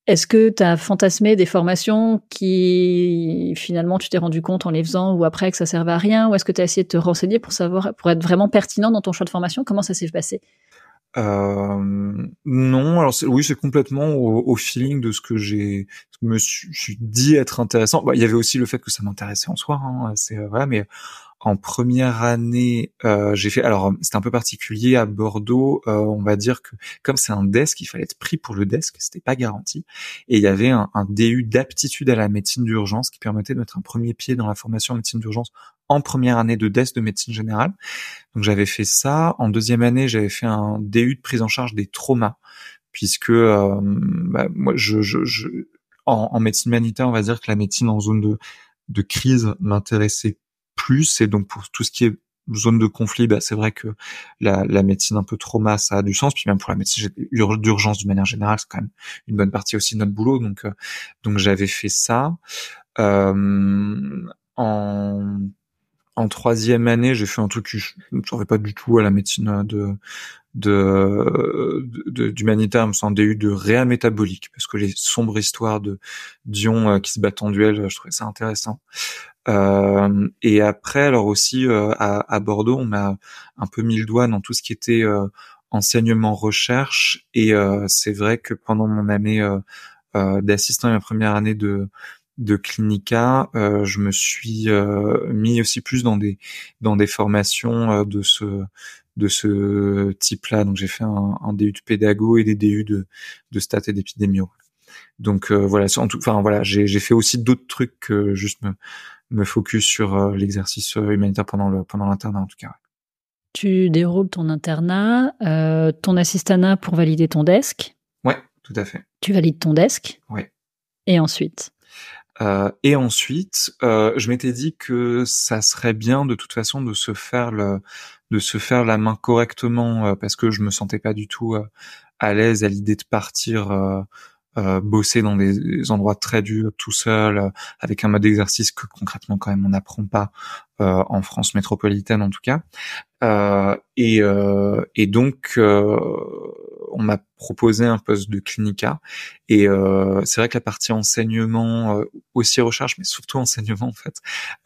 Est-ce que tu as fantasmé des formations qui finalement tu t'es rendu compte en les faisant ou après que ça servait à rien? Ou est-ce que tu as essayé de te renseigner pour savoir pour être vraiment pertinent dans ton choix de formation? Comment ça s'est passé? Euh, non, alors oui, c'est complètement au, feeling de ce que j'ai me suis, dit être intéressant. Bah, il y avait aussi le fait que ça m'intéressait en soi, hein, c'est euh, voilà, mais en première année, euh, j'ai fait. Alors, c'était un peu particulier à Bordeaux. Euh, on va dire que comme c'est un desk, il fallait être pris pour le desk. C'était pas garanti. Et il y avait un, un DU d'aptitude à la médecine d'urgence qui permettait de mettre un premier pied dans la formation en médecine d'urgence en première année de desk de médecine générale. Donc, j'avais fait ça. En deuxième année, j'avais fait un DU de prise en charge des traumas, puisque euh, bah, moi, je, je, je en, médecine humanitaire, on va dire que la médecine en zone de de crise m'intéressait plus. Et donc pour tout ce qui est zone de conflit, bah, c'est vrai que la, la, médecine un peu trauma, ça a du sens. Puis même pour la médecine d'urgence d'une manière générale, c'est quand même une bonne partie aussi de notre boulot. Donc, euh, donc j'avais fait ça. Euh, en, en troisième année, j'ai fait un truc que je ne savais pas du tout à la médecine de de d'humanitaire, me semble DU de réa métabolique, parce que les sombres histoires de Dion euh, qui se battent en duel, je trouvais ça intéressant. Euh, et après, alors aussi euh, à, Bordeaux, on m'a un peu mis le doigt dans tout ce qui était euh, enseignement recherche. Et c'est vrai que pendant mon année d'assistant et ma première année de de clinica, je me suis mis aussi plus dans des dans des formations de ce de ce type-là. Donc j'ai fait un, un, DU de pédago et des DU de de stats et d'épidémio. Donc voilà, en tout, enfin voilà, j'ai j'ai fait aussi d'autres trucs que juste me me focus sur euh, l'exercice euh, humanitaire pendant le pendant l'internat en tout cas. Tu déroules ton internat, euh, ton assistanat pour valider ton desk. Ouais, tout à fait. Tu valides ton desk. Ouais. Et ensuite? Euh, et ensuite, euh, je m'étais dit que ça serait bien de toute façon de se faire le, de se faire la main correctement parce que je me sentais pas du tout à l'aise à l'idée de partir euh, bosser dans des endroits très durs tout seul, euh, avec un mode d'exercice que concrètement quand même on n'apprend pas euh, en France métropolitaine en tout cas. et, et donc on m'a proposé un poste de clinica et c'est vrai que la partie enseignement aussi recherche mais surtout enseignement en fait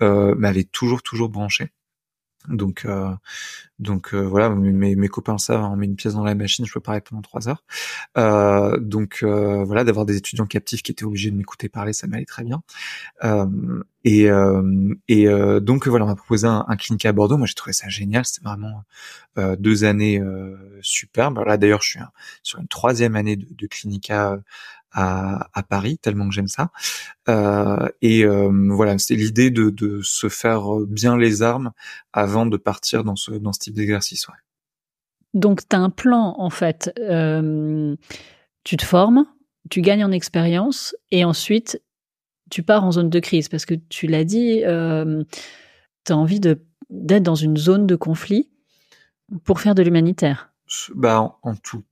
m'avait toujours toujours branché donc, euh, donc euh, voilà, mes, mes copains savent, on met une pièce dans la machine, je peux parler pendant trois heures. Euh, donc voilà, d'avoir des étudiants captifs qui étaient obligés de m'écouter parler, ça m'allait très bien. Et, et donc voilà, on m'a proposé un, un clinique à Bordeaux. Moi, j'ai trouvé ça génial. C'était vraiment deux années superbes. Là, d'ailleurs, je suis sur une troisième année de, de clinica à, à, Paris, tellement que j'aime ça. Euh, et euh, voilà, c'est l'idée de, de, se faire bien les armes avant de partir dans ce, dans ce type d'exercice. Ouais. donc tu as un plan en fait. tu te formes, tu gagnes en expérience et ensuite tu pars en zone de crise parce que tu l'as dit, tu as envie d'être dans une zone de conflit pour faire de l'humanitaire. Bah, en, tout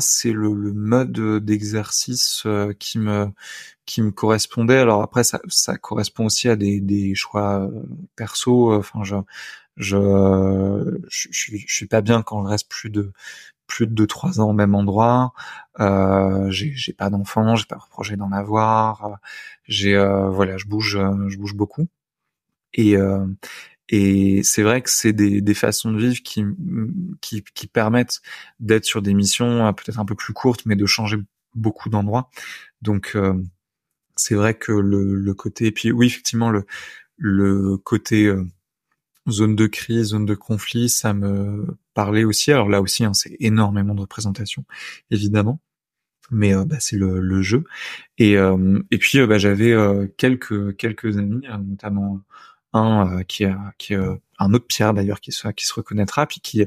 c'est le, mode d'exercice euh, qui me qui me correspondait. Alors après, ça, correspond aussi à des, choix euh, perso. Enfin, je je, je suis pas bien quand je reste plus de plus de deux trois ans au même endroit. Euh, j'ai pas d'enfant, j'ai pas de projet d'en avoir. J'ai euh, voilà, je bouge je bouge beaucoup. Et et c'est vrai que c'est des, des, façons de vivre qui, qui, qui permettent d'être sur des missions euh, peut-être un peu plus courtes, mais de changer beaucoup d'endroits. Donc euh, c'est vrai que le, le côté, et puis oui effectivement le, le côté euh, zone de crise, zone de conflit, ça me parlait aussi. Alors là aussi, hein, c'est énormément de représentation, évidemment mais bah, c'est le, le, jeu. Et, et puis bah, j'avais quelques quelques amis, notamment un euh, qui qui euh, un autre Pierre d'ailleurs qui se qui se reconnaîtra puis qui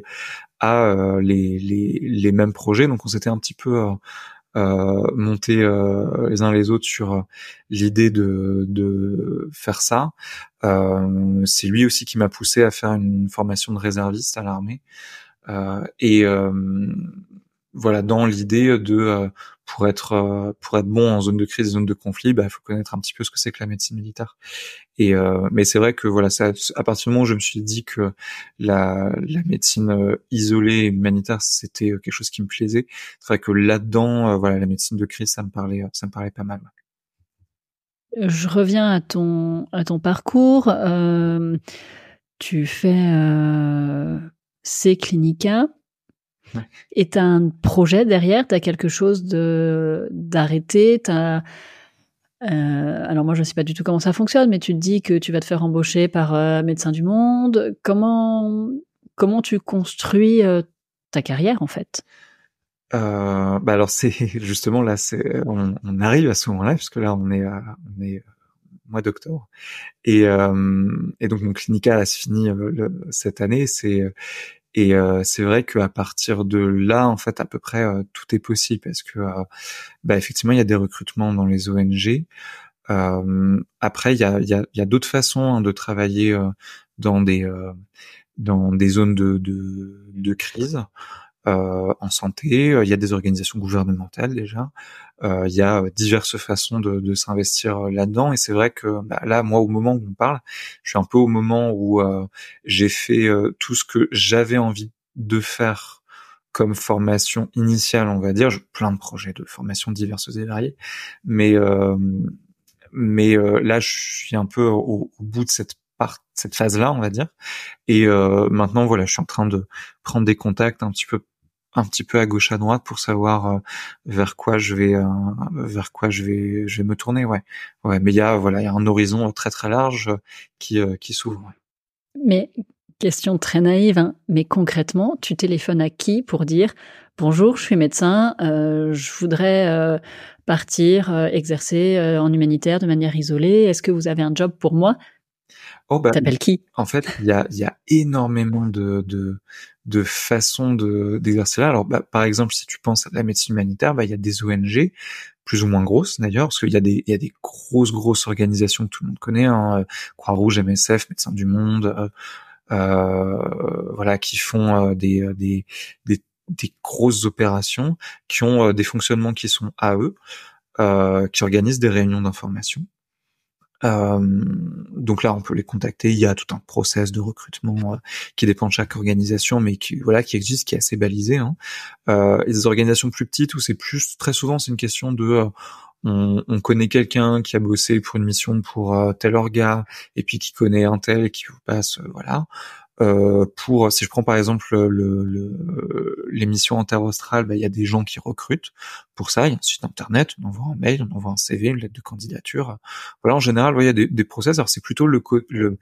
a euh, les, les les mêmes projets donc on s'était un petit peu euh, euh, les uns les autres sur l'idée de, de faire ça. C'est lui aussi qui m'a poussé à faire une formation de réserviste à l'armée. et voilà, dans l'idée de pour être euh, pour être bon en zone de crise, zone de conflit, bah, il faut connaître un petit peu ce que c'est que la médecine militaire. Et euh, mais c'est vrai que voilà, ça, à partir du moment où je me suis dit que la, la médecine euh, isolée humanitaire c'était quelque chose qui me plaisait, c'est vrai que là-dedans, voilà, la médecine de crise, ça me parlait, ça me parlait pas mal. Je reviens à ton à ton parcours. tu fais euh, C Clinica. Et tu as un projet derrière, tu as quelque chose de d'arrêté, euh, alors moi je ne sais pas du tout comment ça fonctionne, mais tu te dis que tu vas te faire embaucher par euh, Médecins du Monde. Comment comment tu construis euh, ta carrière en fait? Bah alors c'est justement là c'est on, arrive à ce moment-là puisque là on est on est mois d'octobre. Et et donc mon clinica a fini cette année. C'est et euh, c'est vrai qu'à partir de là, en fait, à peu près euh, tout est possible parce que, euh, bah, effectivement, il y a des recrutements dans les ONG. après, il y a, y a, y a d'autres façons hein, de travailler dans des dans des zones de, de, de crise. Euh, en santé. Il y a des organisations gouvernementales déjà. Euh, il y a diverses façons de, de s'investir là-dedans. Et c'est vrai que bah, là, moi, au moment où on parle, je suis un peu au moment où euh, j'ai fait tout ce que j'avais envie de faire comme formation initiale, on va dire. J'ai plein de projets de formation diverses et variées, mais mais là, je suis un peu au, au bout de cette part, cette phase-là, on va dire. Et euh, maintenant, voilà, je suis en train de prendre des contacts un petit peu un petit peu à gauche à droite pour savoir euh, vers quoi je vais euh, vers quoi je vais je vais me tourner ouais. Ouais mais il y a voilà il y a un horizon très très large qui euh, qui s'ouvre mais question très naïve hein, mais concrètement tu téléphones à qui pour dire bonjour je suis médecin je voudrais partir exercer en humanitaire de manière isolée. Est-ce que vous avez un job pour moi? Oh bah, T'appelles qui? En fait, il y a, y a énormément de, de, de façons de d'exercer là. Alors, bah, par exemple, si tu penses à la médecine humanitaire, bah, il y a des ONG plus ou moins grosses d'ailleurs, parce qu'il y a des il y a des grosses grosses organisations que tout le monde connaît, hein, euh, Croix-Rouge, MSF, Médecins du Monde, euh, euh, voilà, qui font des, des, des des grosses opérations, qui ont des fonctionnements qui sont à eux, qui organisent des réunions d'information. Euh, donc là, on peut les contacter. Il y a tout un process de recrutement euh, qui dépend de chaque organisation, mais qui voilà, qui existe, qui est assez balisé. Hein. Euh, et des organisations plus petites où c'est plus très souvent c'est une question de euh, on, on, connaît quelqu'un qui a bossé pour une mission pour tel orga et puis qui connaît un tel et qui vous passe voilà euh, pour, si je prends par exemple le, l'émission interaustrale, bah, il y a des gens qui recrutent pour ça. Il y a un site internet, on envoie un mail, on envoie un CV, une lettre de candidature. Voilà, en général, il y a des, des process. Alors c'est plutôt le, le,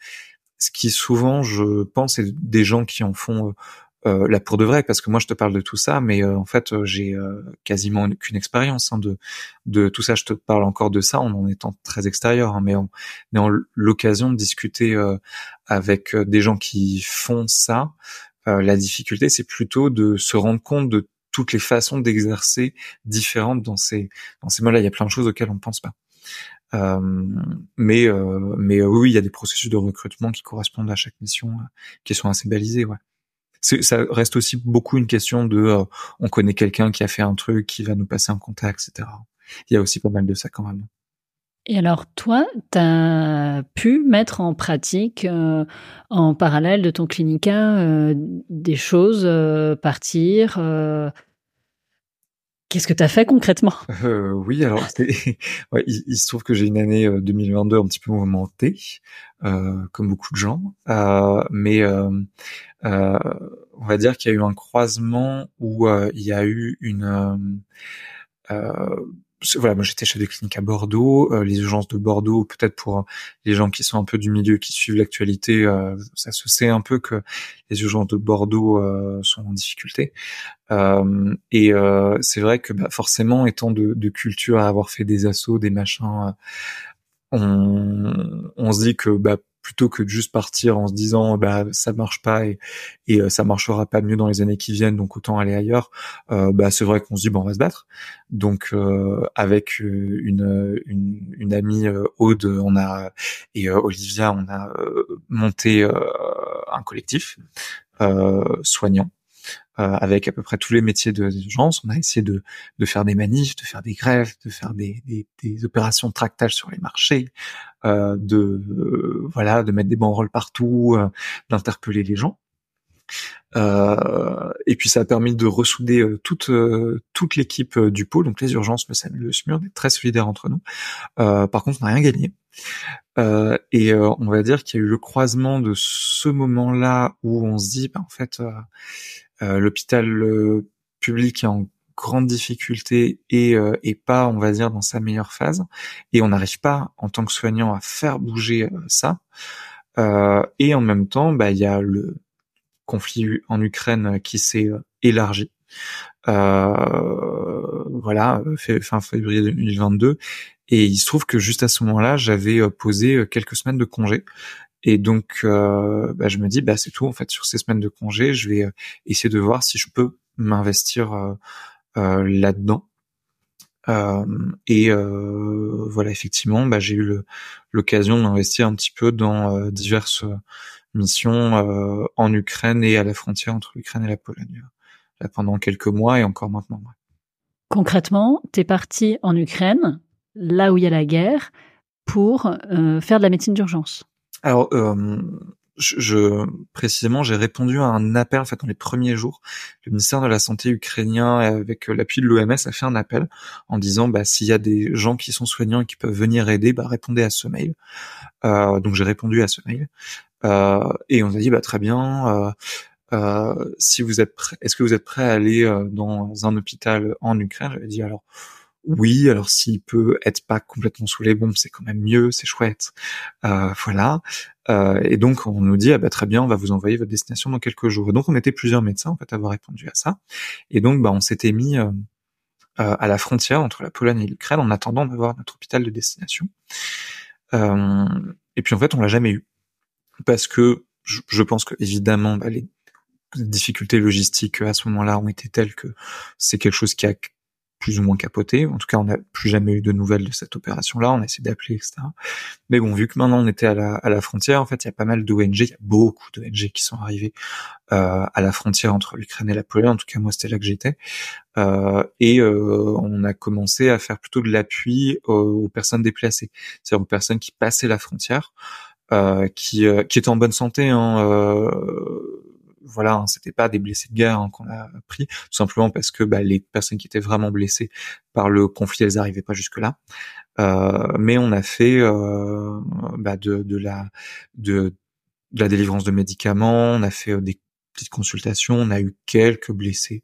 ce qui souvent, je pense, c'est des gens qui en font euh, là pour de vrai, parce que moi je te parle de tout ça, mais euh, en fait euh, j'ai euh, quasiment aucune expérience hein, de de tout ça. Je te parle encore de ça en en étant très extérieur, hein, mais en ayant l'occasion de discuter avec des gens qui font ça. la difficulté, c'est plutôt de se rendre compte de toutes les façons d'exercer différentes dans ces dans ces mots-là. Il y a plein de choses auxquelles on ne pense pas. Euh, mais euh, mais euh, oui, il y a des processus de recrutement qui correspondent à chaque mission, qui sont assez balisés. Ouais. Ça reste aussi beaucoup une question de on connaît quelqu'un qui a fait un truc, qui va nous passer un contact, etc. Il y a aussi pas mal de ça quand même. Et alors toi, tu as pu mettre en pratique en parallèle de ton clinica des choses, partir, Qu'est-ce que tu as fait concrètement? Euh, Oui, alors ouais, il, se trouve que j'ai une année 2022 euh, un petit peu mouvementée, euh, comme beaucoup de gens, euh, mais euh, on va dire qu'il y a eu un croisement où il y a eu une voilà, moi j'étais chef de clinique à Bordeaux, euh, les urgences de Bordeaux, peut-être pour les gens qui sont un peu du milieu, qui suivent l'actualité, euh, ça se sait un peu que les urgences de Bordeaux euh, sont en difficulté. et c'est vrai que bah, forcément, étant de, de, culture à avoir fait des assauts, des machins, on, on se dit que bah, plutôt que de juste partir en se disant bah ça marche pas et, et euh, ça marchera pas mieux dans les années qui viennent donc autant aller ailleurs euh, bah c'est vrai qu'on se dit bon on va se battre. Donc euh, avec une, une, une amie Aude on a et Olivia on a monté un collectif soignant. euh, avec à peu près tous les métiers de d'urgence. On a essayé de, de faire des manifs, de faire des grèves, de faire des, des, des opérations de tractage sur les marchés, euh, de euh, voilà, de mettre des banderoles partout, euh, d'interpeller les gens. Euh, et puis ça a permis de ressouder toute toute l'équipe du pôle, donc les urgences, le SAMU, le SMUR, d'être très solidaires entre nous. par contre, on n'a rien gagné. et on va dire qu'il y a eu le croisement de ce moment-là où on se dit, bah, en fait, euh, l'hôpital euh, public est en grande difficulté et, euh, pas, on va dire, dans sa meilleure phase. Et on n'arrive pas, en tant que soignant, à faire bouger ça. et en même temps, bah, il y a le conflit en Ukraine qui s'est élargi. voilà, fin février 2022. Et il se trouve que juste à ce moment-là, j'avais posé quelques semaines de congé et donc, euh, bah, je me dis, bah, c'est tout. En fait, sur ces semaines de congé, je vais euh, essayer de voir si je peux m'investir euh, là-dedans. et voilà, effectivement, bah, j'ai eu l'occasion d'investir un petit peu dans diverses missions en Ukraine et à la frontière entre l'Ukraine et la Pologne là, pendant quelques mois et encore maintenant. Concrètement, tu es parti en Ukraine, là où il y a la guerre, pour faire de la médecine d'urgence. Alors, euh, je, précisément, j'ai répondu à un appel en fait dans les premiers jours. Le ministère de la Santé ukrainien, avec l'appui de l'OMS, a fait un appel en disant bah s'il y a des gens qui sont soignants et qui peuvent venir aider, bah répondez à ce mail. Euh, donc j'ai répondu à ce mail euh, et on a dit bah très bien. si vous êtes est-ce que vous êtes prêt à aller dans un hôpital en Ukraine? J'avais dit alors oui, alors s'il peut être pas complètement sous les bombes, c'est quand même mieux, c'est chouette. Euh, voilà. Euh, et donc on nous dit ah bah très bien, on va vous envoyer votre destination dans quelques jours. Et donc on était plusieurs médecins en fait à avoir répondu à ça. Et donc bah on s'était mis euh, à la frontière entre la Pologne et l'Ukraine en attendant d'avoir notre hôpital de destination. et puis en fait on l'a jamais eu parce que je, pense que évidemment bah, les difficultés logistiques à ce moment-là ont été telles que c'est quelque chose qui a plus ou moins capoté. En tout cas, on n'a plus jamais eu de nouvelles de cette opération-là. On a essayé d'appeler, etc. Mais bon, vu que maintenant on était à la, à la frontière, en fait, il y a pas mal d'ONG, il y a beaucoup d'ONG qui sont arrivés euh, à la frontière entre l'Ukraine et la Pologne. En tout cas, moi, c'était là que j'étais. Euh, et euh, on a commencé à faire plutôt de l'appui aux, personnes déplacées, c'est-à-dire aux personnes qui passaient la frontière, euh, qui, euh, qui étaient en bonne santé. Hein, voilà, hein, c'était pas des blessés de guerre hein, qu'on a pris, tout simplement parce que bah, les personnes qui étaient vraiment blessées par le conflit, elles n'arrivaient pas jusque là. Euh, mais on a fait euh, bah, de, de, la de, de, la délivrance de médicaments, on a fait euh, des petites consultations, on a eu quelques blessés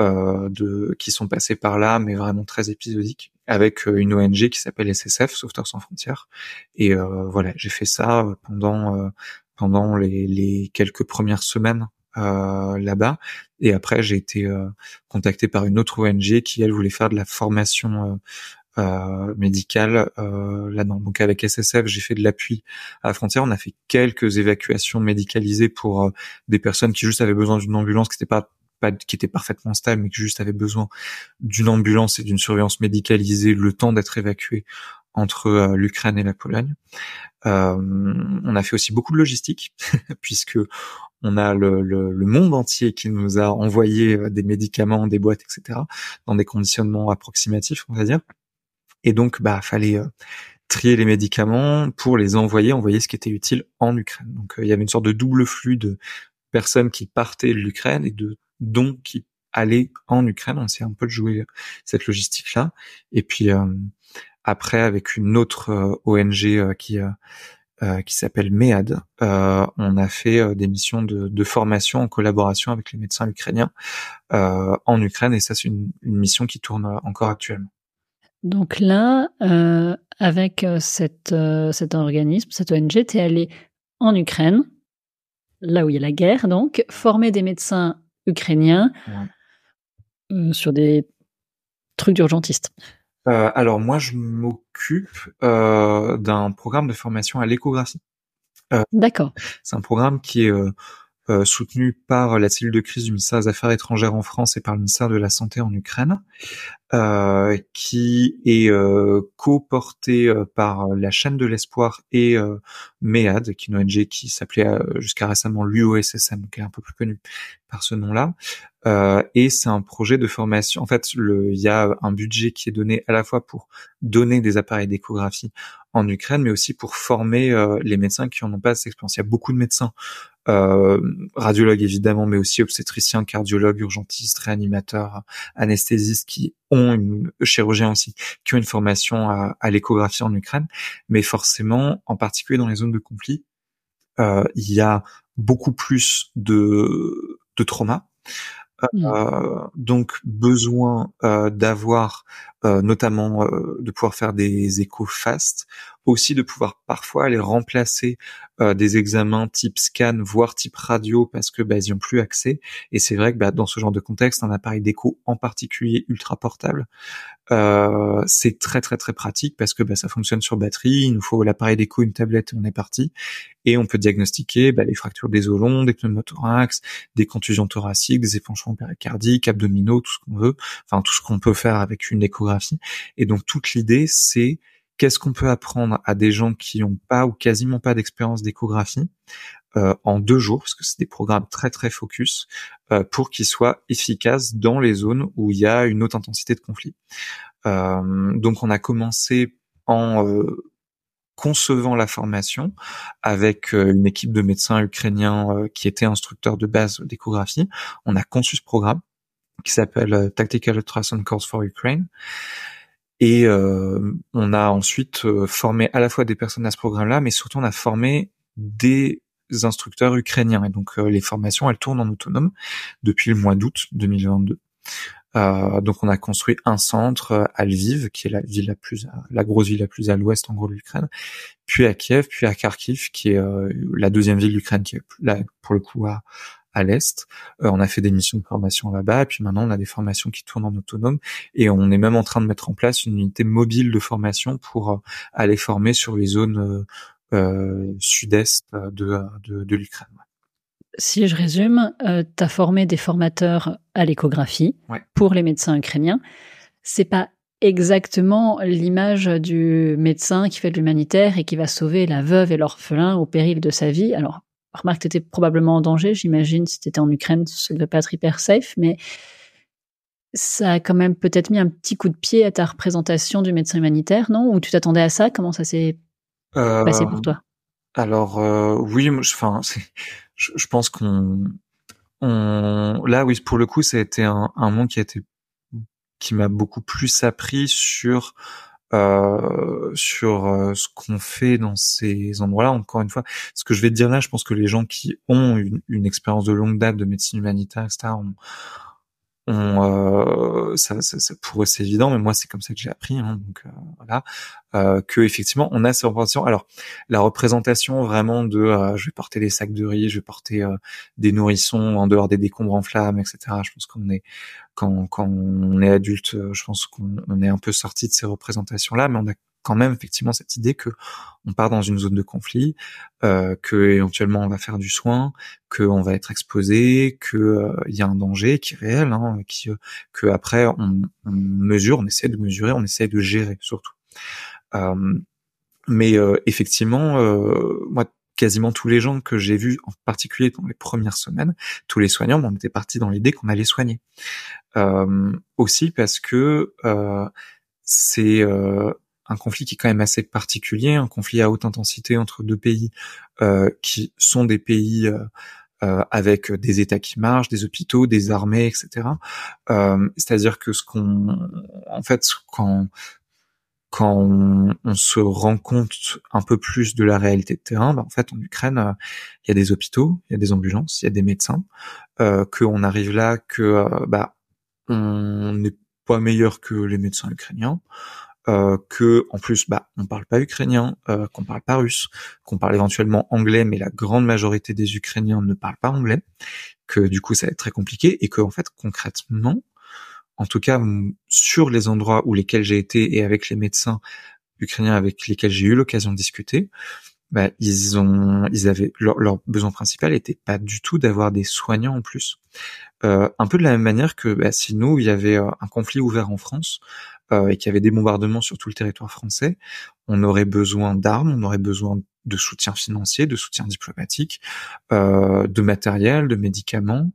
euh, de qui sont passés par là, mais vraiment très épisodiques, avec euh, une ONG qui s'appelle SSF, Sauveteurs sans frontières. Et voilà, j'ai fait ça pendant pendant les, les quelques premières semaines euh, là-bas. Et après, j'ai été euh, contacté par une autre ONG qui, elle, voulait faire de la formation euh, médicale euh, là-dedans. Donc avec SSF, j'ai fait de l'appui à la frontière. On a fait quelques évacuations médicalisées pour euh, des personnes qui juste avaient besoin d'une ambulance, qui n'était pas, pas qui était parfaitement stable, mais qui juste avaient besoin d'une ambulance et d'une surveillance médicalisée le temps d'être évacués entre euh, l'Ukraine et la Pologne. Euh, on a fait aussi beaucoup de logistique puisque on a le, le, le, monde entier qui nous a envoyé euh, des médicaments, des boîtes, etc. dans des conditionnements approximatifs, on va dire. Et donc, bah, fallait trier les médicaments pour les envoyer, envoyer ce qui était utile en Ukraine. Donc, il y avait une sorte de double flux de personnes qui partaient de l'Ukraine et de dons qui allaient en Ukraine. On s'est un peu de jouer cette logistique-là. Et puis, après, avec une autre euh, ONG euh, qui euh, qui s'appelle MEAD, on a fait des missions de, de, formation en collaboration avec les médecins ukrainiens en Ukraine, et ça c'est une, une, mission qui tourne encore actuellement. Donc là, avec cette, cet organisme, cette ONG, tu es allé en Ukraine, là où il y a la guerre, donc, former des médecins ukrainiens sur des trucs d'urgentistes. Euh, alors moi, je m'occupe euh, d'un programme de formation à l'échographie. Euh, D'accord. C'est un programme qui est euh, soutenu par la cellule de crise du ministère des Affaires étrangères en France et par le ministère de la Santé en Ukraine, euh, qui est euh, co-porté par la chaîne de l'espoir et MEAD, qui est une ONG qui s'appelait jusqu'à récemment l'UOSSM, qui est un peu plus connu par ce nom-là. Euh, et c'est un projet de formation. En fait, il y a un budget qui est donné à la fois pour donner des appareils d'échographie en Ukraine, mais aussi pour former euh, les médecins qui en ont pas cette expérience. Il y a beaucoup de médecins, euh, radiologues évidemment, mais aussi obstétriciens, cardiologues, urgentistes, réanimateurs, anesthésistes qui ont une chirurgiens aussi, qui ont une formation à, à l'échographie en Ukraine. Mais forcément, en particulier dans les zones de conflit, euh, il y a beaucoup plus de, de trauma. Mmh. Euh, donc besoin euh, d'avoir euh, notamment euh, de pouvoir faire des échos fast, aussi de pouvoir parfois aller remplacer euh, des examens type scan, voire type radio, parce que bah, ils ont plus accès. Et c'est vrai que bah, dans ce genre de contexte, un appareil d'écho en particulier ultra portable, euh, c'est très très très pratique parce que bah, ça fonctionne sur batterie. Il nous faut l'appareil d'écho, une tablette, et on est parti. Et on peut diagnostiquer bah, les fractures des os longs, des pneumothorax, des contusions thoraciques, des épanchements péricardiques, abdominaux, tout ce qu'on veut. Enfin tout ce qu'on peut faire avec une échographie. Et donc toute l'idée, c'est qu'est-ce qu'on peut apprendre à des gens qui n'ont pas ou quasiment pas d'expérience d'échographie euh, en deux jours, parce que c'est des programmes très très focus, euh, pour qu'ils soient efficaces dans les zones où il y a une haute intensité de conflit. Euh, donc on a commencé en euh, concevant la formation avec euh, une équipe de médecins ukrainiens euh, qui étaient instructeurs de base d'échographie. On a conçu ce programme qui s'appelle Tactical Ultrasound Course for Ukraine. Et euh, on a ensuite euh, formé à la fois des personnes à ce programme-là, mais surtout on a formé des instructeurs ukrainiens. Et donc euh, les formations, elles tournent en autonome depuis le mois d'août 2022. Euh, donc on a construit un centre à Lviv, qui est la ville la plus, la grosse ville la plus à l'ouest en gros de l'Ukraine, puis à Kiev, puis à Kharkiv, qui est la deuxième ville d'Ukraine, qui est là pour le coup à, à l'est. Euh, on a fait des missions de formation là-bas, et puis maintenant on a des formations qui tournent en autonome, et on est même en train de mettre en place une unité mobile de formation pour euh, aller former sur les zones euh, sud-est de, de, l'Ukraine. Si je résume, tu as formé des formateurs à l'échographie pour les médecins ukrainiens. C'est pas exactement l'image du médecin qui fait de l'humanitaire et qui va sauver la veuve et l'orphelin au péril de sa vie. Alors, remarque, t'étais probablement en danger, j'imagine, si t'étais en Ukraine, ça devait pas être hyper safe, mais ça a quand même peut-être mis un petit coup de pied à ta représentation du médecin humanitaire, non? Ou tu t'attendais à ça? Comment ça s'est euh, passé pour toi? Alors euh, oui, enfin, je, je, pense qu'on, on, là oui, pour le coup, ça a été un, un monde qui a été, qui m'a beaucoup plus appris sur euh, sur euh, ce qu'on fait dans ces endroits-là. Encore une fois, ce que je vais te dire là, je pense que les gens qui ont une, une expérience de longue date de médecine humanitaire, etc., ont, on, ça, ça, ça, pour eux c'est évident, mais moi c'est comme ça que j'ai appris. Hein, donc voilà, euh, que effectivement on a ces représentations. Alors la représentation vraiment de je vais porter des sacs de riz, je vais porter des nourrissons en dehors des décombres en flammes, etc. Je pense qu'on est quand, quand on est adulte, je pense qu'on est un peu sorti de ces représentations là, mais on a quand même effectivement cette idée que on part dans une zone de conflit, euh, que éventuellement on va faire du soin, que on va être exposé, que euh, il y a un danger qui est réel, hein, qui euh, que après on, on, mesure, on essaie de mesurer, on essaie de gérer surtout. Euh, mais euh, effectivement, moi quasiment tous les gens que j'ai vus, en particulier dans les premières semaines, tous les soignants, on était partis dans l'idée qu'on allait soigner. aussi parce que c'est un conflit qui est quand même assez particulier, un conflit à haute intensité entre deux pays euh, qui sont des pays euh, euh, avec des États qui marchent, des hôpitaux, des armées, etc. C'est-à-dire que ce qu'on, en fait, quand quand on, se rend compte un peu plus de la réalité de terrain, bah, en fait, en Ukraine, il y a des hôpitaux, il y a des ambulances, il y a des médecins, qu'on arrive là, que bah on n'est pas meilleur que les médecins ukrainiens, euh, que en plus bah on parle pas ukrainien, euh, qu'on parle pas russe, qu'on parle éventuellement anglais, mais la grande majorité des Ukrainiens ne parlent pas anglais, que du coup ça va être très compliqué et que en fait concrètement, en tout cas sur les endroits où lesquels j'ai été et avec les médecins ukrainiens avec lesquels j'ai eu l'occasion de discuter, bah, ils ont, ils avaient leur, leur besoin principal était pas du tout d'avoir des soignants en plus. Euh, un peu de la même manière que bah, si nous il y avait euh, un conflit ouvert en France, et qu'il y avait des bombardements sur tout le territoire français, on aurait besoin d'armes, on aurait besoin de soutien financier, de soutien diplomatique, euh, de matériel, de médicaments,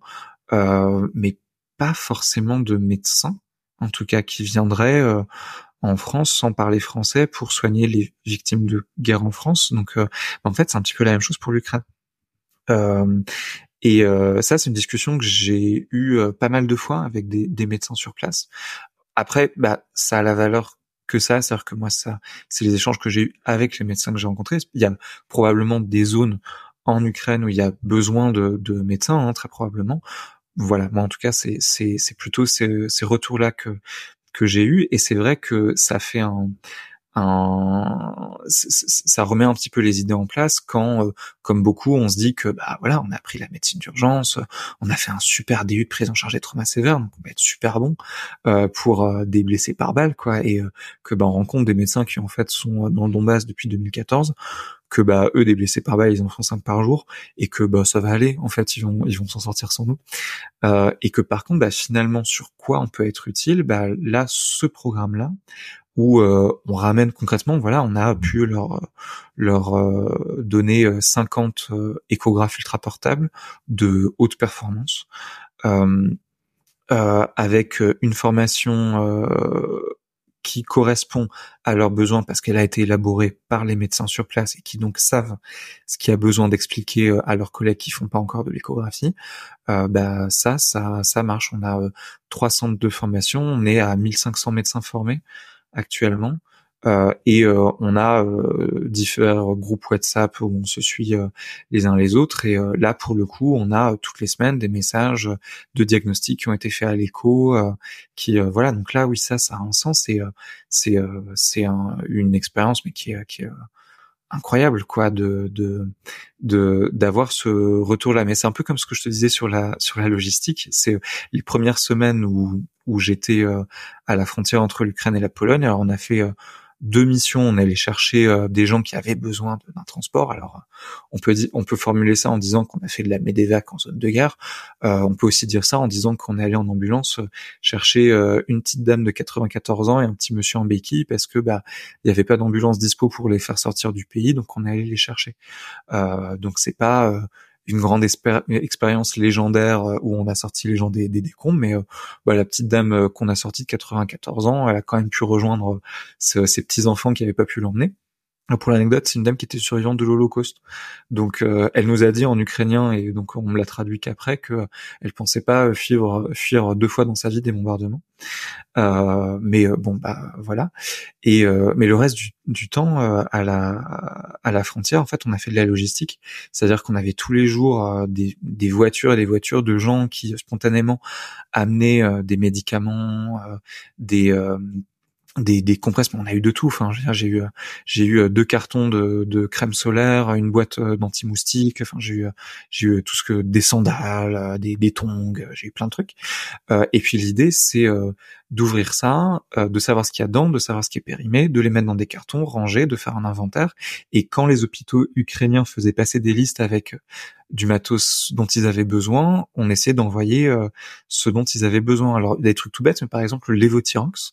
euh, mais pas forcément de médecins, en tout cas qui viendraient euh, en France sans parler français pour soigner les victimes de guerre en France. Donc euh, en fait c'est un petit peu la même chose pour l'Ukraine. Euh, et euh, ça, c'est une discussion que j'ai eue pas mal de fois avec des, des médecins sur place, après, bah, ça a la valeur que ça, c'est-à-dire que moi, ça, c'est les échanges que j'ai eu avec les médecins que j'ai rencontrés. Il y a probablement des zones en Ukraine où il y a besoin de, de médecins, hein, très probablement. Voilà, moi en tout cas, c'est c'est c'est plutôt ces, ces retours-là que que j'ai eu, et c'est vrai que ça fait un ça remet un petit peu les idées en place quand, euh, comme beaucoup, on se dit que bah voilà, on a pris la médecine d'urgence, on a fait un super DU de prise en charge des traumas sévères, donc on va être super bon euh, pour euh, des blessés par balle, quoi, et que bah on rencontre des médecins qui en fait sont dans le Donbass depuis 2014 que bah eux des blessés par balle ils en font 5 par jour et que bah ça va aller en fait ils vont ils vont s'en sortir sans nous. Euh, et que par contre bah finalement sur quoi on peut être utile bah là ce programme là où euh, on ramène concrètement, voilà, on a pu leur euh, donner 50 euh, échographes ultra portables de haute performance, avec une formation qui correspond à leurs besoins parce qu'elle a été élaborée par les médecins sur place et qui donc savent ce qu'il y a besoin d'expliquer à leurs collègues qui font pas encore de l'échographie, bah ça, ça, ça marche. On a trois centres de formation, on est à 1500 médecins formés actuellement. Euh, et euh, on a euh, différents groupes WhatsApp où on se suit les uns les autres. Et là, pour le coup, on a toutes les semaines des messages de diagnostics qui ont été faits à l'écho. qui voilà, donc là, oui, ça, ça a un sens. Et c'est c'est une expérience, mais qui qui incroyable quoi de de d'avoir ce retour là mais c'est un peu comme ce que je te disais sur la sur la logistique. C'est les premières semaines où où j'étais euh, à la frontière entre l'Ukraine et la Pologne. Alors on a fait euh, deux missions, on allait chercher euh, des gens qui avaient besoin d'un transport. Alors, on peut on peut formuler ça en disant qu'on a fait de la médévac en zone de guerre. Euh, on peut aussi dire ça en disant qu'on est allé en ambulance euh, chercher une petite dame de 94 ans et un petit monsieur en béquille parce que bah il n'y avait pas d'ambulance dispo pour les faire sortir du pays, donc on est allé les chercher. donc c'est pas une grande expérience légendaire euh, où on a sorti les gens des, des décombres, mais euh, bah, la petite dame euh, qu'on a sortie de 94 ans, elle a quand même pu rejoindre ses petits enfants qui n'avaient pas pu l'emmener. Pour l'anecdote, c'est une dame qui était survivante de l'Holocauste. Donc, euh, elle nous a dit en ukrainien et donc on me l'a traduit qu'après que elle pensait pas fuir, fuir deux fois dans sa vie des bombardements. Euh, mais euh, bon, bah voilà. Et mais le reste du, du temps à la à la frontière, en fait, on a fait de la logistique. C'est-à-dire qu'on avait tous les jours des, des voitures et des voitures de gens qui spontanément amenaient des médicaments, des des, des compresses, on a eu de tout. Enfin, j'ai eu j'ai eu deux cartons de, de crème solaire, une boîte d'anti-moustique. Enfin, j'ai eu j'ai eu tout ce que des sandales, des, des tongs, j'ai eu plein de trucs. Euh, et puis l'idée, c'est euh, d'ouvrir ça, euh, de savoir ce qu'il y a dedans, de savoir ce qui est périmé, de les mettre dans des cartons, rangés, de faire un inventaire. Et quand les hôpitaux ukrainiens faisaient passer des listes avec du matos dont ils avaient besoin, on essayait d'envoyer euh, ce dont ils avaient besoin. Alors des trucs tout bêtes, mais par exemple le lévothyrox,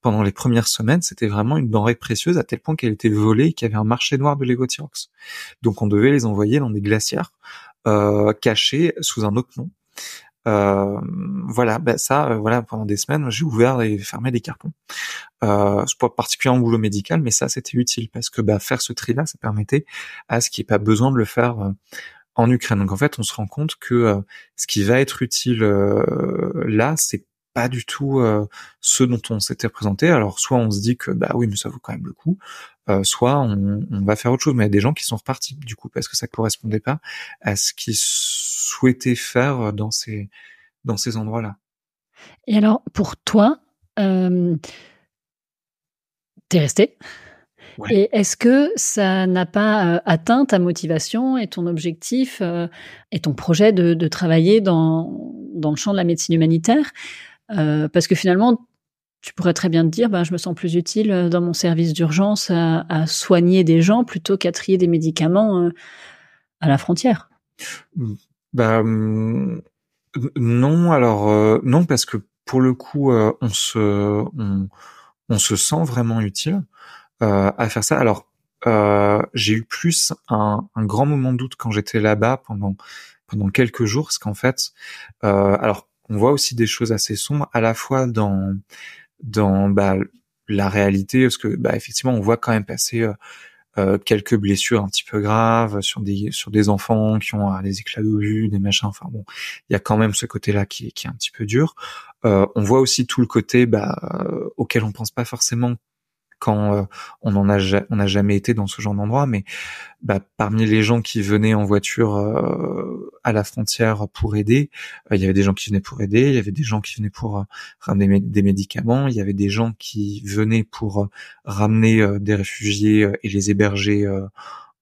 pendant les premières semaines, c'était vraiment une denrée précieuse à tel point qu'elle était volée et qu'il y avait un marché noir de lévothyrox. Donc on devait les envoyer dans des glacières euh, cachées sous un autre nom. Euh, voilà, ben ça, euh, voilà, pendant des semaines, j'ai ouvert et fermé des cartons. Euh, pas particulièrement boulot médical, mais ça, c'était utile parce que bah, faire ce tri-là, ça permettait à ce qu'il n'y ait pas besoin de le faire euh, en Ukraine. Donc en fait, on se rend compte que euh, ce qui va être utile euh, là, c'est pas du tout euh, ce dont on s'était présenté. Alors soit on se dit que bah oui, mais ça vaut quand même le coup, soit on, on, va faire autre chose. Mais il y a des gens qui sont repartis du coup parce que ça correspondait pas à ce qu'ils souhaitaient faire dans ces dans ces endroits-là? Et alors pour toi, euh, t'es resté? Et est-ce que ça n'a pas euh, atteint ta motivation et ton objectif euh, et ton projet de, de travailler dans, dans, le champ de la médecine humanitaire? Euh, Parce que finalement, tu pourrais très bien te dire, ben, je me sens plus utile dans mon service d'urgence à, à, soigner des gens plutôt qu'à trier des médicaments à la frontière. Bah, non, alors non, parce que pour le coup, on se on, on se sent vraiment utile. Euh, à faire ça. Alors, euh, j'ai eu plus un, un, grand moment de doute quand j'étais là-bas pendant pendant quelques jours, parce qu'en fait, euh, alors on voit aussi des choses assez sombres, à la fois dans dans bah, la réalité, parce que bah, effectivement, on voit quand même passer euh, euh quelques blessures un petit peu graves sur des sur des enfants qui ont des éclats d'obus, des machins. Enfin bon, il y a quand même ce côté-là qui, qui est un petit peu dur. Euh, on voit aussi tout le côté bah, auquel on pense pas forcément quand euh, on en a on n'a jamais été dans ce genre d'endroit mais bah, parmi les gens qui venaient en voiture euh, à la frontière pour aider euh, il y avait des gens qui venaient pour aider il y avait des gens qui venaient pour ramener des médicaments il y avait des gens qui venaient pour ramener des réfugiés et les héberger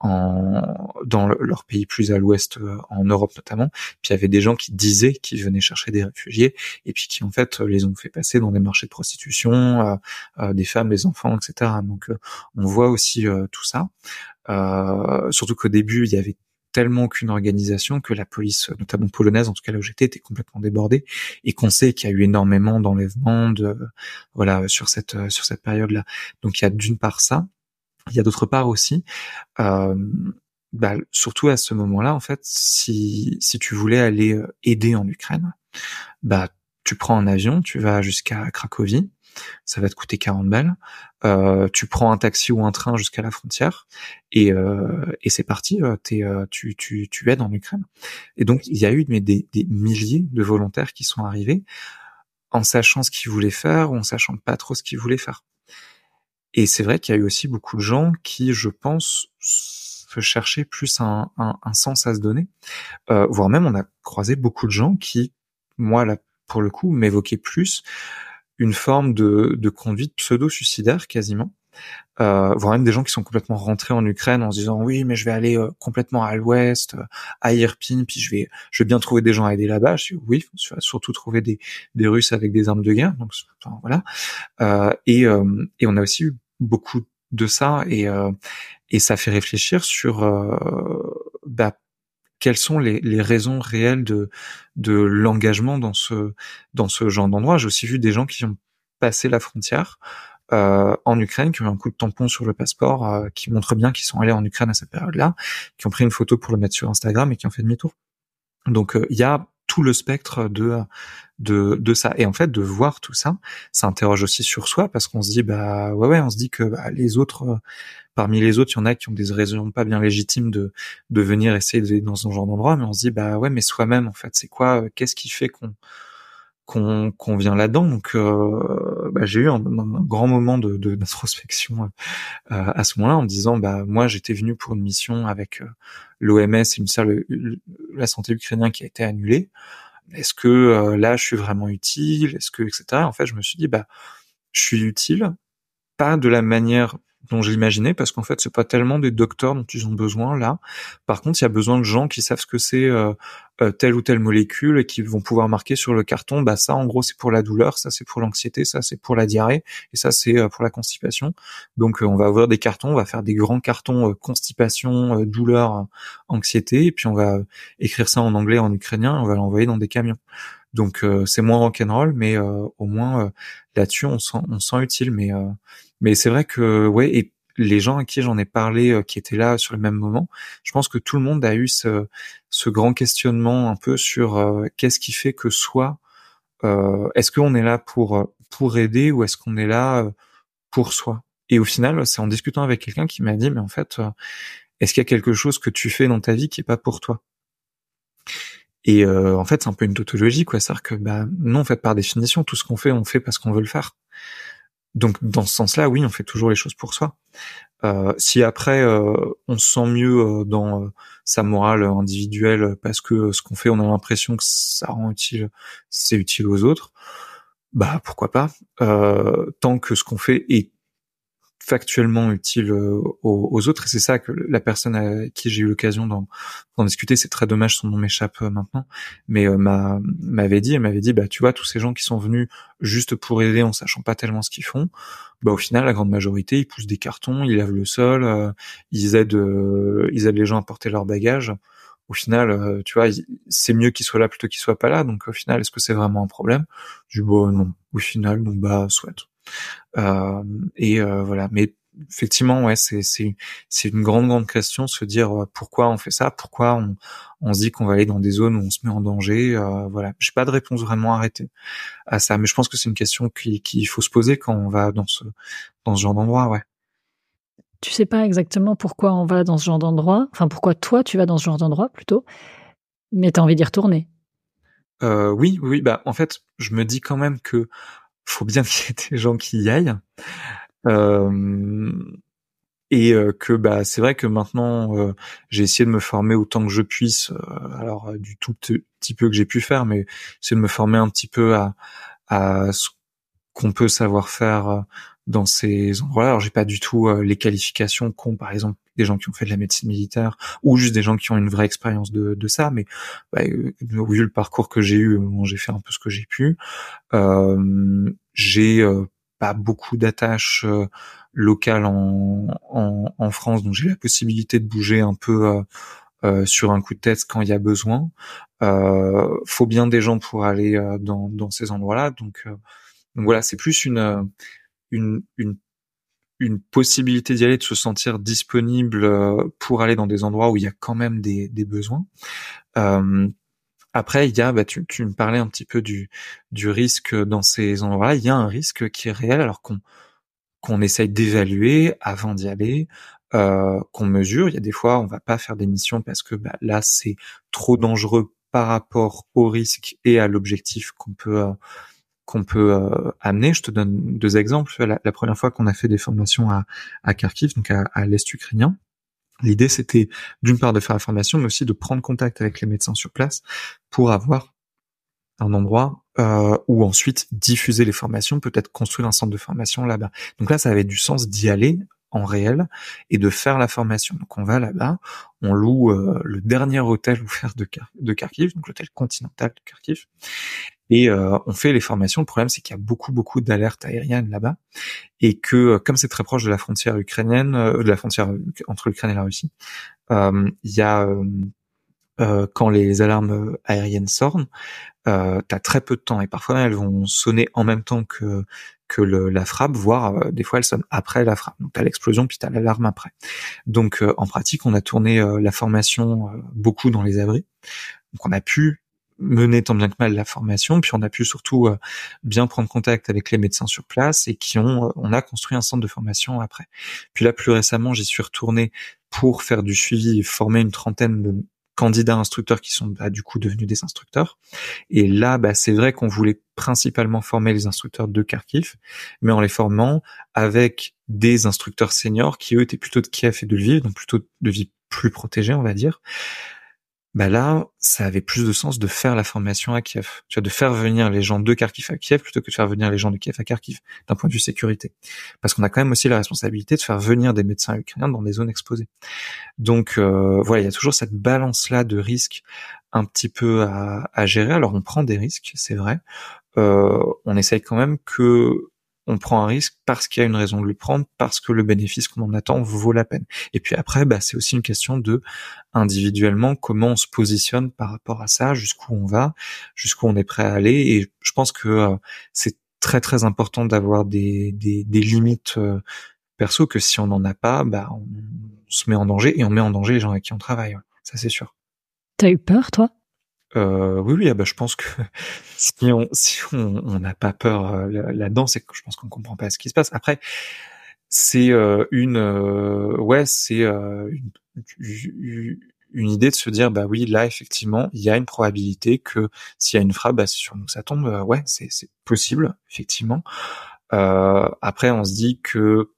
en, dans leur pays plus à l'ouest, euh, en Europe notamment. Puis il y avait des gens qui disaient qu'ils venaient chercher des réfugiés et puis qui en fait les ont fait passer dans des marchés de prostitution, euh, euh, des femmes, des enfants, etc. Donc on voit aussi tout ça. surtout qu'au début il y avait tellement qu'une organisation que la police, notamment polonaise, en tout cas là où j'étais, était complètement débordée et qu'on sait qu'il y a eu énormément d'enlèvements, de voilà sur cette sur cette période-là. Donc il y a d'une part ça, il y a d'autre part aussi, euh, bah, surtout à ce moment-là, en fait, si, tu voulais aller euh, aider en Ukraine, bah, tu prends un avion, tu vas jusqu'à Cracovie, ça va te coûter 40 balles. Euh, tu prends un taxi ou un train jusqu'à la frontière et, euh, c'est parti. Tu, tu, aides en Ukraine. Et donc il y a eu des, des milliers de volontaires qui sont arrivés en sachant ce qu'ils voulaient faire ou en sachant pas trop ce qu'ils voulaient faire. Et c'est vrai qu'il y a eu aussi beaucoup de gens qui, je pense, se cherchaient plus un, un, un sens à se donner, euh, voire même on a croisé beaucoup de gens qui, moi là pour le coup, m'évoquaient plus une forme de, de conduite pseudo-suicidaire quasiment, euh, voire même des gens qui sont complètement rentrés en Ukraine en se disant oui mais je vais aller euh, complètement à l'ouest, euh, à Irpin, puis je vais je vais bien trouver des gens à aider là-bas. Je dis oui, surtout trouver des, des Russes avec des armes de guerre. Donc voilà. Euh, et, et on a aussi eu beaucoup de ça et et ça fait réfléchir sur bah, quelles sont les, les, raisons réelles de de l'engagement dans ce dans ce genre d'endroit. J'ai aussi vu des gens qui ont passé la frontière euh, en Ukraine, qui ont eu un coup de tampon sur le passeport, euh, qui montre bien qu'ils sont allés en Ukraine à cette période-là, qui ont pris une photo pour le mettre sur Instagram et qui ont fait demi-tour. Donc euh, il y a tout le spectre de de ça. Et en fait, de voir tout ça, ça interroge aussi sur soi parce qu'on se dit bah ouais ouais, on se dit que bah, les autres parmi les autres, il y en a qui ont des raisons pas bien légitimes de de venir essayer d'aller dans ce genre d'endroit, mais on se dit bah ouais, mais soi-même en fait, c'est quoi Qu'est-ce qui fait qu'on qu'on vient là-dedans. Donc, euh, bah, j'ai eu un, grand moment de d'introspection euh, à ce moment-là en me disant, bah moi j'étais venu pour une mission avec euh, l'OMS une salle la santé ukrainienne qui a été annulée. Est-ce que là je suis vraiment utile? Est-ce que etc. En fait, je me suis dit, bah je suis utile, pas de la manière dont j'imaginais parce qu'en fait c'est pas tellement des docteurs dont ils ont besoin là. Par contre, il y a besoin de gens qui savent ce que c'est euh, euh, telle ou telle molécule et qui vont pouvoir marquer sur le carton bah ça en gros c'est pour la douleur, ça c'est pour l'anxiété, ça c'est pour la diarrhée et ça c'est euh, pour la constipation. Donc on va ouvrir des cartons, on va faire des grands cartons constipation, douleur, anxiété et puis on va écrire ça en anglais en ukrainien, et on va l'envoyer dans des camions. Donc c'est moins rock'n'roll mais au moins là-dessus on sent on sent utile mais mais c'est vrai que ouais, et les gens à qui j'en ai parlé, euh, qui étaient là sur le même moment, je pense que tout le monde a eu ce, ce grand questionnement un peu sur euh, qu'est-ce qui fait que soit euh, est-ce qu'on est là pour pour aider ou est-ce qu'on est là pour soi? Et au final, c'est en discutant avec quelqu'un qui m'a dit mais en fait, est-ce qu'il y a quelque chose que tu fais dans ta vie qui est pas pour toi? Et en fait, c'est un peu une tautologie, quoi. C'est-à-dire que, bah, non, en fait, par définition, tout ce qu'on fait, on fait parce qu'on veut le faire. Donc dans ce sens-là, oui, on fait toujours les choses pour soi. Euh, si après euh, on se sent mieux euh, dans sa morale individuelle parce que ce qu'on fait, on a l'impression que ça rend utile, c'est utile aux autres, bah pourquoi pas. tant que ce qu'on fait est factuellement utile euh, aux, autres et c'est ça que la personne à qui j'ai eu l'occasion d'en, discuter c'est très dommage son nom m'échappe euh, maintenant mais euh, m'avait dit elle m'avait dit bah tu vois tous ces gens qui sont venus juste pour aider en sachant pas tellement ce qu'ils font bah au final la grande majorité ils poussent des cartons ils lavent le sol ils aident ils aident les gens à porter leurs bagages au final, tu vois, c'est mieux qu'ils soient là plutôt qu'ils soient pas là. Donc au final, est-ce que c'est vraiment un problème? Du bon, non. Au final, donc bah souhaite. Euh, et euh, voilà, mais effectivement, ouais, c'est c'est c'est une grande grande question, se dire euh, pourquoi on fait ça, pourquoi on on se dit qu'on va aller dans des zones où on se met en danger. Euh, voilà, j'ai pas de réponse vraiment arrêtée à ça, mais je pense que c'est une question qu'il faut se poser quand on va dans ce dans ce genre d'endroit, ouais. Tu sais pas exactement pourquoi on va dans ce genre d'endroit, enfin pourquoi toi tu vas dans ce genre d'endroit plutôt, mais tu as envie d'y retourner. Euh, oui, oui, bah en fait, je me dis quand même que faut bien qu'il y ait des gens qui y aillent. Euh, et euh, que bah c'est vrai que maintenant euh, j'ai essayé de me former autant que je puisse alors du tout petit peu que j'ai pu faire mais c'est de me former un petit peu à à ce qu'on peut savoir faire dans ces endroits-là. Alors j'ai pas du tout les qualifications qu'ont par exemple des gens qui ont fait de la médecine militaire ou juste des gens qui ont une vraie expérience de, de ça. Mais bah, vu le parcours que j'ai eu, j'ai fait un peu ce que j'ai pu. Euh, j'ai euh, pas beaucoup d'attaches euh, locales en, en, en, France, donc j'ai la possibilité de bouger un peu euh, sur un coup de tête quand il y a besoin. faut bien des gens pour aller dans, dans ces endroits-là, donc, donc voilà, c'est plus une, une, une une possibilité d'y aller, de se sentir disponible pour aller dans des endroits où il y a quand même des, des besoins. Euh, après, il y a, bah, tu, tu, me parlais un petit peu du, du risque dans ces endroits-là. Il y a un risque qui est réel, alors qu'on qu'on essaye d'évaluer avant d'y aller, euh, qu'on mesure. Il y a des fois, on va pas faire des missions parce que bah, là, c'est trop dangereux par rapport au risque et à l'objectif qu'on peut euh, qu'on peut euh, amener. Je te donne deux exemples. La, première fois qu'on a fait des formations à, à Kharkiv, donc à, à l'est ukrainien, L'idée, c'était d'une part de faire la formation, mais aussi de prendre contact avec les médecins sur place pour avoir un endroit euh, où ensuite diffuser les formations, peut-être construire un centre de formation là-bas. Donc là, ça avait du sens d'y aller en réel et de faire la formation. Donc on va là-bas, on loue euh, le dernier hôtel ouvert de, de Kharkiv, donc l'hôtel continental de Kharkiv, et euh, on fait les formations. Le problème, c'est qu'il y a beaucoup, beaucoup d'alertes aériennes là-bas, et que euh, comme c'est très proche de la frontière ukrainienne, de la frontière entre l'Ukraine et la Russie, il y a quand les alarmes aériennes sonnent, euh, tu as très peu de temps et parfois elles vont sonner en même temps que que la frappe, voire euh, des fois elles sonnent après la frappe. Donc t'as l'explosion puis t'as l'alarme après. Donc euh, en pratique, on a tourné euh, la formation beaucoup dans les abris. Donc on a pu mener tant bien que mal la formation, puis on a pu surtout bien prendre contact avec les médecins sur place et qui ont, on a construit un centre de formation après. Puis là, plus récemment, j'y suis retourné pour faire du suivi et former une trentaine de candidats instructeurs qui sont bah, du coup devenus des instructeurs. Et là, bah, c'est vrai qu'on voulait principalement former les instructeurs de Kharkiv, mais en les formant avec des instructeurs seniors qui eux étaient plutôt de Kiev et de Lviv, donc plutôt de vie plus protégée, on va dire bah là, ça avait plus de sens de faire la formation à Kiev. Tu vois, de faire venir les gens de Kharkiv à Kiev plutôt que de faire venir les gens de Kiev à Kharkiv, d'un point de vue sécurité. Parce qu'on a quand même aussi la responsabilité de faire venir des médecins ukrainiens dans des zones exposées. Donc euh, voilà, il y a toujours cette balance-là de risques un petit peu à, à, gérer. Alors on prend des risques, c'est vrai. Euh, on essaye quand même que on prend un risque parce qu'il y a une raison de le prendre, parce que le bénéfice qu'on en attend vaut la peine. Et puis après, bah, c'est aussi une question de individuellement comment on se positionne par rapport à ça, jusqu'où on va, jusqu'où on est prêt à aller. Et je pense que euh, c'est très très important d'avoir des, des, limites euh, perso que si on n'en a pas, bah, on, se met en danger et on met en danger les gens avec qui on travaille. Ça c'est sûr. T'as eu peur toi? Euh, oui, oui, ah bah, je pense que si on si on n'a pas peur euh, là-dedans, c'est que je pense qu'on comprend pas ce qui se passe. Après, c'est euh, une euh, ouais, c'est une, une, idée de se dire bah oui, là effectivement, il y a une probabilité que s'il y a une frappe, bah, nous ça tombe. ouais, c'est c'est possible effectivement. après, on se dit que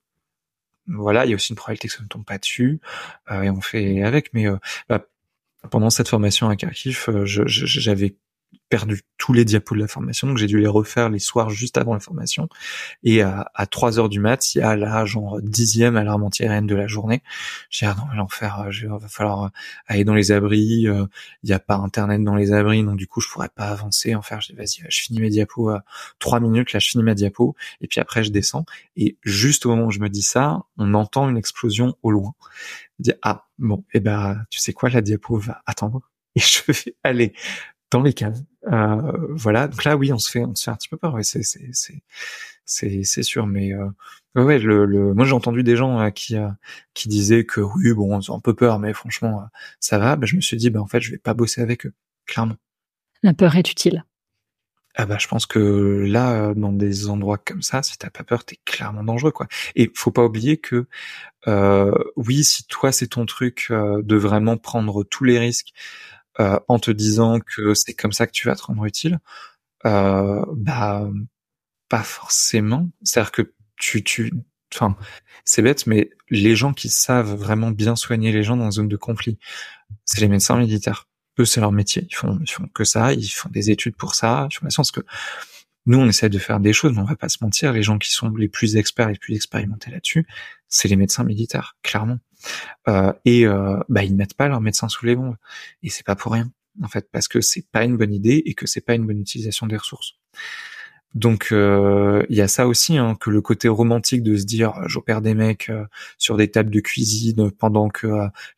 voilà, il y a aussi une probabilité que ça ne tombe pas dessus et on fait avec. Mais bah, pendant cette formation à Kharkiv, euh, j'avais perdu tous les diapos de la formation, donc j'ai dû les refaire les soirs juste avant la formation. Et à, à 3 heures du mat, il y a là genre dixième alarme anti-aérienne de la journée. J'ai ah non, l'enfer, il va falloir euh, aller dans les abris. Euh, il n'y a pas internet dans les abris, donc du coup je pourrais pas avancer. En faire, je dis vas-y, je finis mes diapos à 3 minutes. Là, je finis ma diapo et puis après je descends. Et juste au moment où je me dis ça, on entend une explosion au loin. Je dis ah bon, et eh ben tu sais quoi, la diapo va attendre et je vais aller dans les caves. Euh, voilà. Donc là, oui, on se fait, on se fait un petit peu peur. Ouais, c'est, c'est, c'est, c'est, c'est sûr. Mais euh, ouais, le, le, moi j'ai entendu des gens euh, qui, euh, qui disaient que oui, bon, ils ont un peu peur, mais franchement, ça va. Bah, je me suis dit, bah en fait, je vais pas bosser avec eux, clairement. La peur est utile. Ah bah je pense que là, dans des endroits comme ça, si t'as pas peur, t'es clairement dangereux quoi. Et faut pas oublier que euh, oui, si toi c'est ton truc de vraiment prendre tous les risques, euh, en te disant que c'est comme ça que tu vas te rendre utile, euh, bah pas forcément. C'est-à-dire que tu, tu, enfin, c'est bête, mais les gens qui savent vraiment bien soigner les gens dans une zone de conflit, c'est les médecins militaires. Eux, c'est leur métier. Ils font, ils font que ça. Ils font des études pour ça. Ils font la que nous, on essaie de faire des choses, mais on va pas se mentir. Les gens qui sont les plus experts, les plus expérimentés là-dessus, c'est les médecins militaires, clairement. Euh, et euh, bah ils mettent pas leurs médecins sous les bombes. Et c'est pas pour rien, en fait, parce que c'est pas une bonne idée et que c'est pas une bonne utilisation des ressources. Donc euh, il y a ça aussi, hein, que le côté romantique de se dire j'opère des mecs sur des tables de cuisine pendant que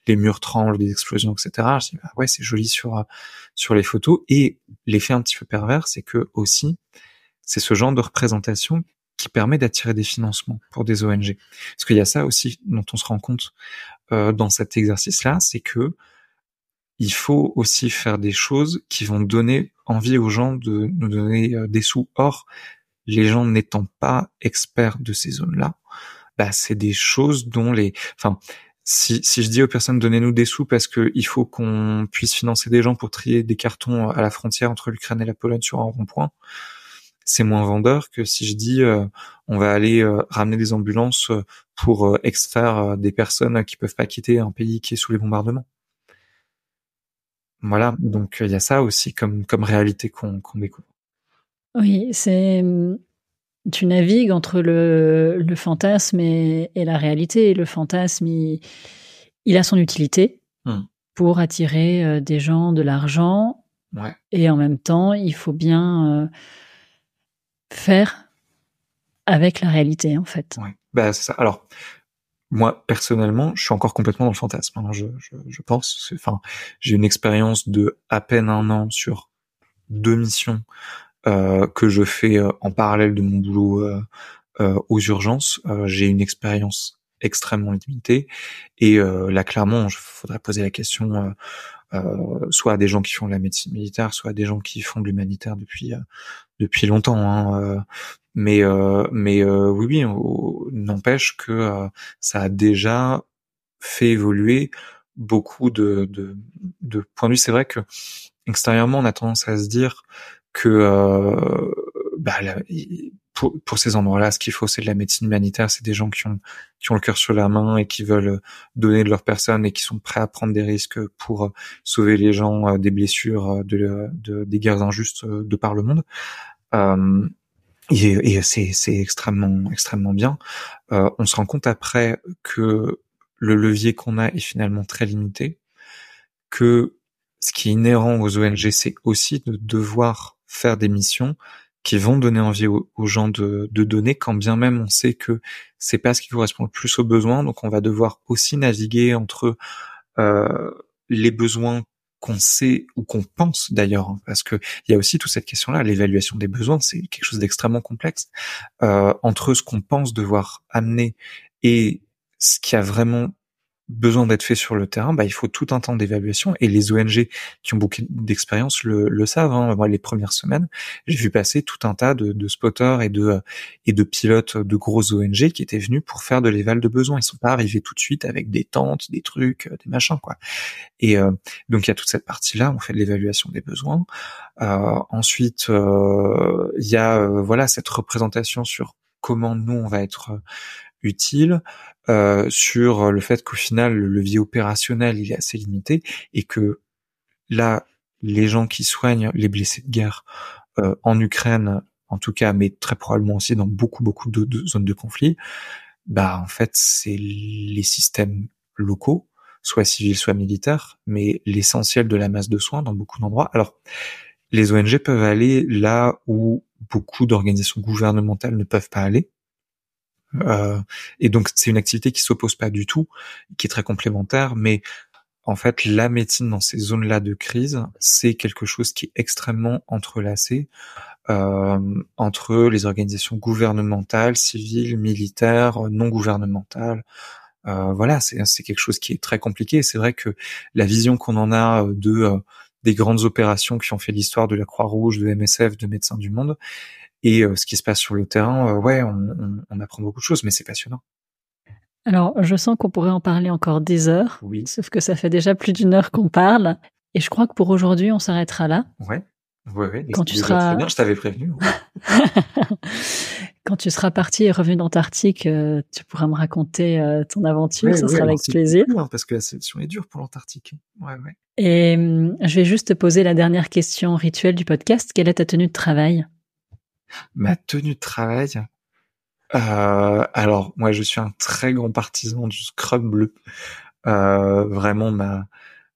les murs tremblent, des explosions, etc. Je dis bah ouais c'est joli sur sur les photos et l'effet un petit peu pervers c'est que aussi c'est ce genre de représentation qui permet d'attirer des financements pour des ONG. Parce qu'il y a ça aussi dont on se rend compte euh, dans cet exercice-là, c'est que il faut aussi faire des choses qui vont donner envie aux gens de nous donner euh, des sous. Or, les gens n'étant pas experts de ces zones-là, bah, c'est des choses dont les, enfin, si, je dis aux personnes donnez-nous des sous parce que il faut qu'on puisse financer des gens pour trier des cartons à la frontière entre l'Ukraine et la Pologne sur un rond-point, c'est moins vendeur que si je dis euh, on va aller euh, ramener des ambulances euh, pour extraire des personnes qui peuvent pas quitter un pays qui est sous les bombardements. Voilà, donc il y a ça aussi comme comme réalité qu'on découvre. Oui, c'est tu navigues entre le, le fantasme et, la réalité. le fantasme, il, a son utilité hmm. pour attirer des gens, de l'argent. Ouais. Et en même temps, il faut bien faire avec la réalité, en fait. Ouais. Bah, c'est ça. Alors, moi, personnellement, je suis encore complètement dans le fantasme. Hein, je, je, je, pense. Enfin, j'ai une expérience de à peine un an sur deux missions euh, que je fais euh, en parallèle de mon boulot euh, euh aux urgences. Euh, j'ai une expérience extrêmement limité. Et là, clairement, il faudrait poser la question euh, soit à des gens qui font de la médecine militaire, soit à des gens qui font de l'humanitaire depuis depuis longtemps. Hein, mais mais oui, oui, n'empêche que ça a déjà fait évoluer beaucoup de, de, de points de vue. C'est vrai que extérieurement, on a tendance à se dire que euh, bah, pour, pour, ces endroits-là, ce qu'il faut, c'est de la médecine humanitaire. C'est des gens qui ont qui ont le cœur sur la main et qui veulent donner de leur personne et qui sont prêts à prendre des risques pour sauver les gens euh, des blessures, euh, de, de, des guerres injustes de par le monde. Euh, et, et c'est extrêmement extrêmement bien. Euh, on se rend compte après que le levier qu'on a est finalement très limité, que ce qui est inhérent aux ONG, c'est aussi de devoir faire des missions qui vont donner envie aux, gens de, donner, quand bien même on sait que c'est pas ce qui correspond le plus aux besoins. Donc on va devoir aussi naviguer entre euh, les besoins qu'on sait ou qu'on pense d'ailleurs, hein, parce que il y a aussi toute cette question-là, l'évaluation des besoins, c'est quelque chose d'extrêmement complexe euh, entre ce qu'on pense devoir amener et ce qui a vraiment besoin d'être fait sur le terrain, bah, il faut tout un temps d'évaluation. Et les ONG qui ont beaucoup d'expérience le, le, savent. Hein. Moi, les premières semaines, j'ai vu passer tout un tas de, de, spotters et de et de pilotes de grosses ONG qui étaient venus pour faire de l'éval de besoins. Ils sont pas arrivés tout de suite avec des tentes, des trucs, des machins, quoi. Et euh, donc il y a toute cette partie-là. On fait de l'évaluation des besoins. Euh, ensuite, euh, il y a voilà cette représentation sur comment nous on va être utile euh, sur le fait qu'au final le levier opérationnel il est assez limité et que là les gens qui soignent les blessés de guerre euh, en Ukraine en tout cas mais très probablement aussi dans beaucoup beaucoup de, zones de conflit bah en fait c'est les systèmes locaux soit civils soit militaires mais l'essentiel de la masse de soins dans beaucoup d'endroits. Alors les ONG peuvent aller là où beaucoup d'organisations gouvernementales ne peuvent pas aller euh, et donc c'est une activité qui s'oppose pas du tout, qui est très complémentaire, mais en fait la médecine dans ces zones-là de crise, c'est quelque chose qui est extrêmement entrelacé euh, entre les organisations gouvernementales, civiles, militaires, non gouvernementales. Euh, voilà, c'est quelque chose qui est très compliqué. C'est vrai que la vision qu'on en a de des grandes opérations qui ont fait l'histoire de la Croix-Rouge, de MSF, de Médecins du Monde, et euh, ce qui se passe sur le terrain, euh, ouais, on, apprend beaucoup de choses, mais c'est passionnant. Alors, je sens qu'on pourrait en parler encore des heures. Oui. Sauf que ça fait déjà plus d'une heure qu'on parle. Et je crois que pour aujourd'hui, on s'arrêtera là. Ouais. Ouais, ouais. Quand tu seras. Bien, je t'avais prévenu. Quand tu seras parti et revenu d'Antarctique, euh, tu pourras me raconter ton aventure. ça sera avec plaisir. Hein, parce que la sélection est dure pour l'Antarctique. Ouais, ouais. Et hum, je vais juste te poser la dernière question rituelle du podcast. Quelle est ta tenue de travail? Ma tenue de travail. Euh, alors moi je suis un très grand partisan du scrub bleu. Euh, vraiment ma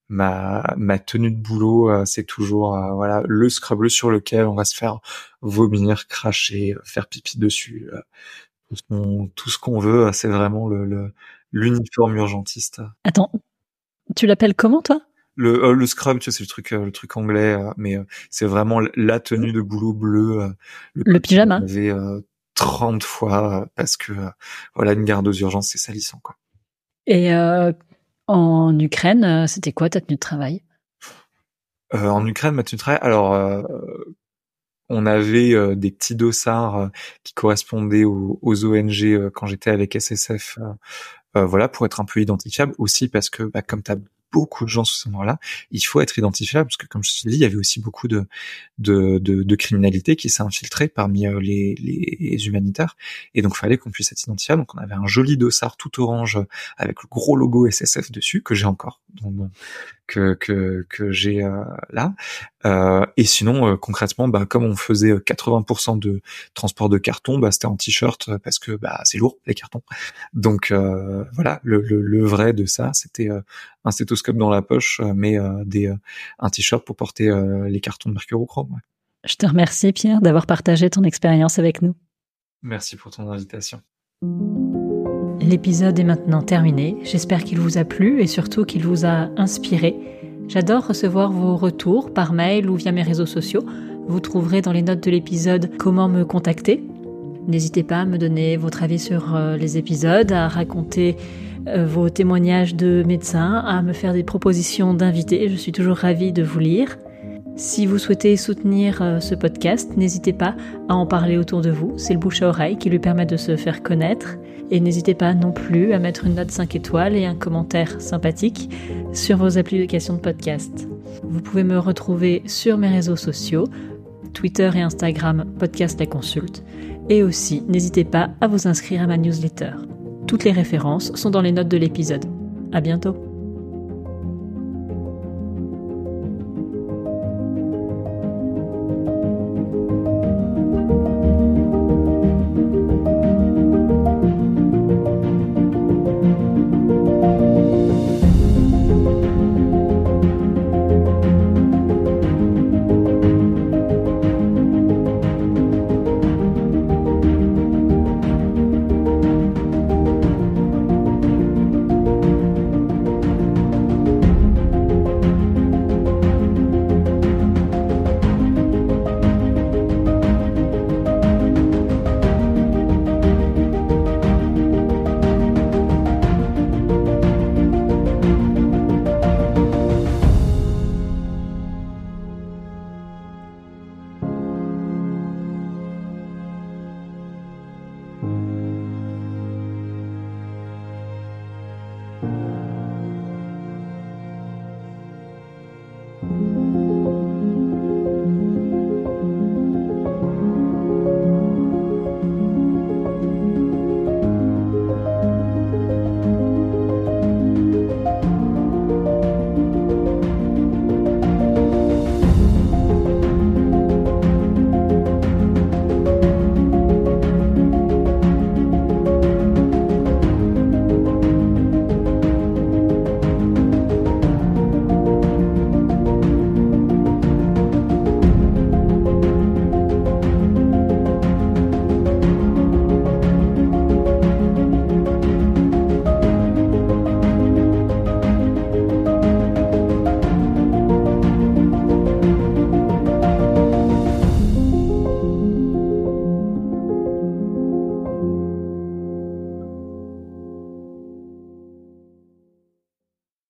ma ma tenue de boulot euh, c'est toujours voilà le scrub bleu sur lequel on va se faire vomir, cracher, faire pipi dessus, tout ce qu'on veut. C'est vraiment le l'uniforme urgentiste. Attends, tu l'appelles comment toi? Le, euh, le scrub, tu sais, c'est le truc, euh, le truc anglais, euh, mais c'est vraiment la tenue de boulot bleu. le, pyjama. Avait 30 fois parce que voilà, une garde aux urgences, c'est salissant quoi. Et en Ukraine, c'était quoi ta tenue de travail? En Ukraine, ma tenue de travail, alors on avait des petits dossards qui correspondaient aux, aux ONG quand j'étais avec SSF. voilà, pour être un peu identifiable aussi parce que bah, comme tu as beaucoup de gens sous ce moment-là. Il faut être identifiable parce que, comme je te dit, il y avait aussi beaucoup de de, de, de criminalité qui s'est infiltrée parmi euh, les, les humanitaires, et donc il fallait qu'on puisse être identifiable. Donc on avait un joli dossard tout orange avec le gros logo SSF dessus que j'ai encore, que que que j'ai euh, là. Euh, et sinon, euh, concrètement, bah, comme on faisait 80% euh, de transport de carton, bah, c'était en t-shirt parce que bah, c'est lourd les cartons. Donc voilà, le, le, le, vrai de ça, c'était un stéthoscope dans la poche, mais des un t-shirt pour porter les cartons de mercurochrome. Ouais. Je te remercie Pierre d'avoir partagé ton expérience avec nous. Merci pour ton invitation. L'épisode est maintenant terminé. J'espère qu'il vous a plu et surtout qu'il vous a inspiré. J'adore recevoir vos retours par mail ou via mes réseaux sociaux. Vous trouverez dans les notes de l'épisode comment me contacter. N'hésitez pas à me donner votre avis sur euh, les épisodes, à raconter euh, vos témoignages de médecins, à me faire des propositions d'invités. Je suis toujours ravie de vous lire. Si vous souhaitez soutenir euh, ce podcast, n'hésitez pas à en parler autour de vous. C'est le bouche à oreille qui lui permet de se faire connaître. Et n'hésitez pas non plus à mettre une note 5 étoiles et un commentaire sympathique sur vos applications de podcast. Vous pouvez me retrouver sur mes réseaux sociaux, Twitter et Instagram, podcast la consulte. Et aussi, n'hésitez pas à vous inscrire à ma newsletter. Toutes les références sont dans les notes de l'épisode. À bientôt!